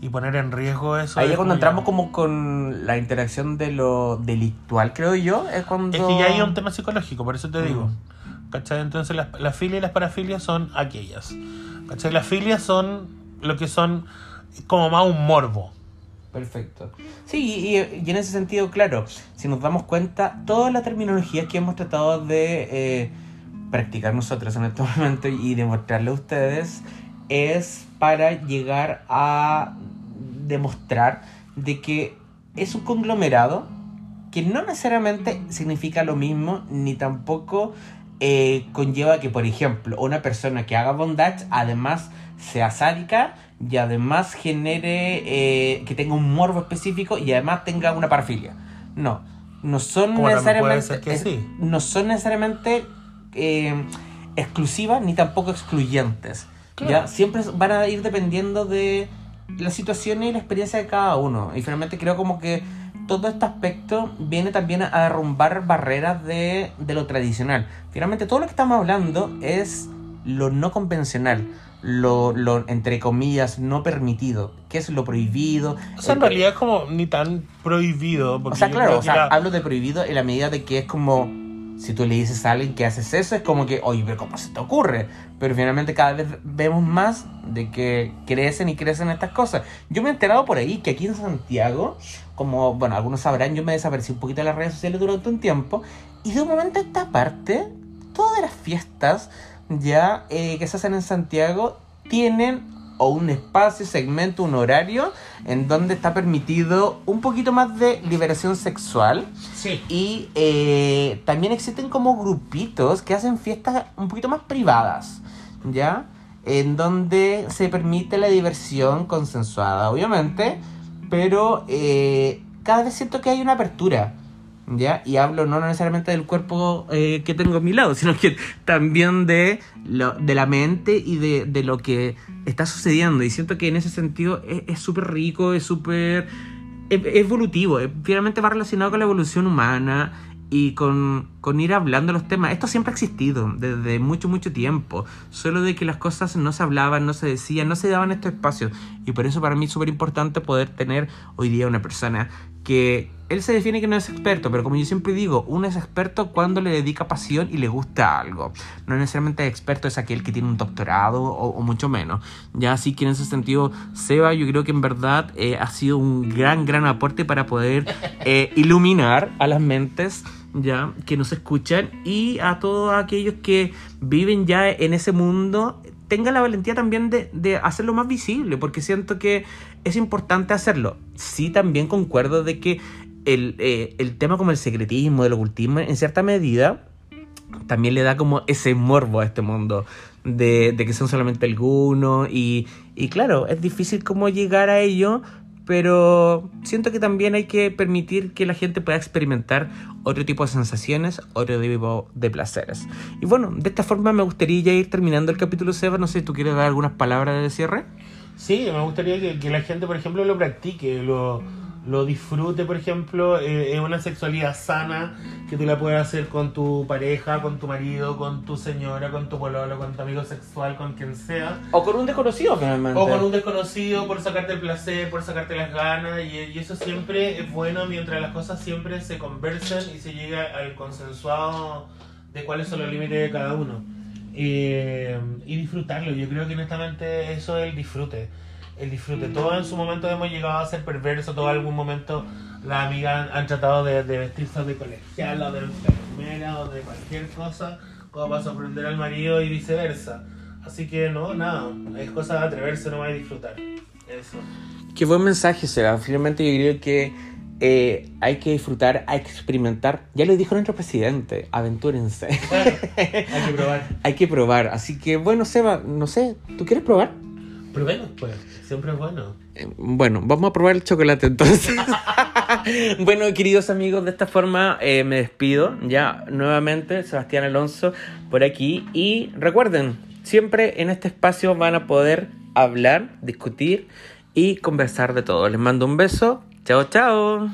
y poner en riesgo eso. Ahí es cuando entramos como con la interacción de lo delictual, creo yo. Es cuando... Es que ya hay un tema psicológico, por eso te digo. Mm. ¿Cachai? Entonces las, las filias y las parafilias son aquellas. ¿Cachai? Las filias son lo que son como más un morbo. Perfecto. Sí, y, en ese sentido, claro, si nos damos cuenta, toda la terminología que hemos tratado de eh, practicar nosotros en este momento y demostrarle a ustedes es para llegar a demostrar de que es un conglomerado que no necesariamente significa lo mismo ni tampoco eh, conlleva que, por ejemplo, una persona que haga bondage además sea sádica y además genere eh, que tenga un morbo específico y además tenga una parafilia. No, no son Como necesariamente ser que es- sí. no son necesariamente eh, exclusivas ni tampoco excluyentes. Claro. ¿ya? Siempre van a ir dependiendo de la situación y la experiencia de cada uno. Y finalmente creo como que todo este aspecto viene también a derrumbar barreras de, de lo tradicional. Finalmente todo lo que estamos hablando es lo no convencional. Lo, lo, entre comillas, no permitido, que es lo prohibido. O sea, en Eh, realidad es como ni tan prohibido. porque o sea, claro, o sea, la- hablo de prohibido en la medida de que es como si tú le dices a alguien que haces eso, es como que, oye, pero ¿cómo se te ocurre? Pero finalmente cada vez vemos más de que crecen y crecen estas cosas. Yo me he enterado por ahí que aquí en Santiago, como, bueno, algunos sabrán, yo me desaparecí un poquito de las redes sociales durante un tiempo, y de un momento a esta parte, todas las fiestas ya eh, que se hacen en Santiago tienen o un espacio, segmento, un horario en donde está permitido un poquito más de liberación sexual Sí. y eh, también existen como grupitos que hacen fiestas un poquito más privadas, ¿ya? En donde se permite la diversión consensuada, obviamente, pero eh, cada vez siento que hay una apertura, ¿ya? Y hablo no necesariamente del cuerpo eh, que tengo a mi lado, sino que también de, lo, de la mente y de, de lo que está sucediendo. Y siento que en ese sentido es súper rico, es súper evolutivo, es- finalmente va relacionado con la evolución humana y con, con ir hablando los temas. Esto siempre ha existido desde mucho, mucho tiempo. Solo de que las cosas no se hablaban, no se decían, no se daban estos espacios. Y por eso para mí es súper importante poder tener hoy día una persona que él se define que no es experto, pero como yo siempre digo, uno es experto cuando le dedica pasión y le gusta algo. No necesariamente experto es aquel que tiene un doctorado o, o mucho menos. Ya así que en ese sentido, Seba, yo creo que en verdad eh, ha sido un gran, gran aporte para poder eh, iluminar a las mentes ya que nos escuchan y a todos aquellos que viven ya en ese mundo tengan la valentía también de, de hacerlo más visible, porque siento que es importante hacerlo. Sí, también concuerdo de que el, eh, el tema como el secretismo, el ocultismo, en cierta medida, también le da como ese morbo a este mundo de, de que son solamente algunos y, y claro, es difícil como llegar a ello, pero siento que también hay que permitir que la gente pueda experimentar otro tipo de sensaciones, otro tipo de placeres. Y bueno, de esta forma me gustaría ya ir terminando el capítulo Seba, no sé, ¿tú quieres dar algunas palabras de cierre? Sí, me gustaría que, que la gente, por ejemplo, lo practique, lo, lo disfrute, por ejemplo. eh, es una sexualidad sana que tú la puedes hacer con tu pareja, con tu marido, con tu señora, con tu pololo, con tu amigo sexual, con quien sea. O con un desconocido, finalmente. O con un desconocido por sacarte el placer, por sacarte las ganas, y, y eso siempre es bueno mientras las cosas siempre se conversen y se llega al consensuado de cuáles son los límites de cada uno. Eh, y disfrutarlo, yo creo que honestamente eso es el disfrute. El disfrute. Todos en su momento hemos llegado a ser perversos, todos en algún momento las amigas han, han tratado de, de vestirse de colegial o de enfermera o de cualquier cosa como para sorprender al marido y viceversa. Así que no, nada, es cosa de atreverse nomás y disfrutar. Eso. Qué buen mensaje, Seba. Finalmente yo creo que eh, hay que disfrutar, hay que experimentar. Ya lo dijo nuestro presidente, aventúrense. Bueno, hay que probar. hay que probar. Así que bueno, Seba, no sé, ¿tú quieres probar? Probemos, pues, siempre es bueno. Eh, Bueno, vamos a probar el chocolate entonces. bueno, queridos amigos, de esta forma eh, me despido. Ya nuevamente, Sebastián Alonso por aquí. Y recuerden, siempre en este espacio van a poder hablar, discutir y conversar de todo. Les mando un beso. Chao, chao.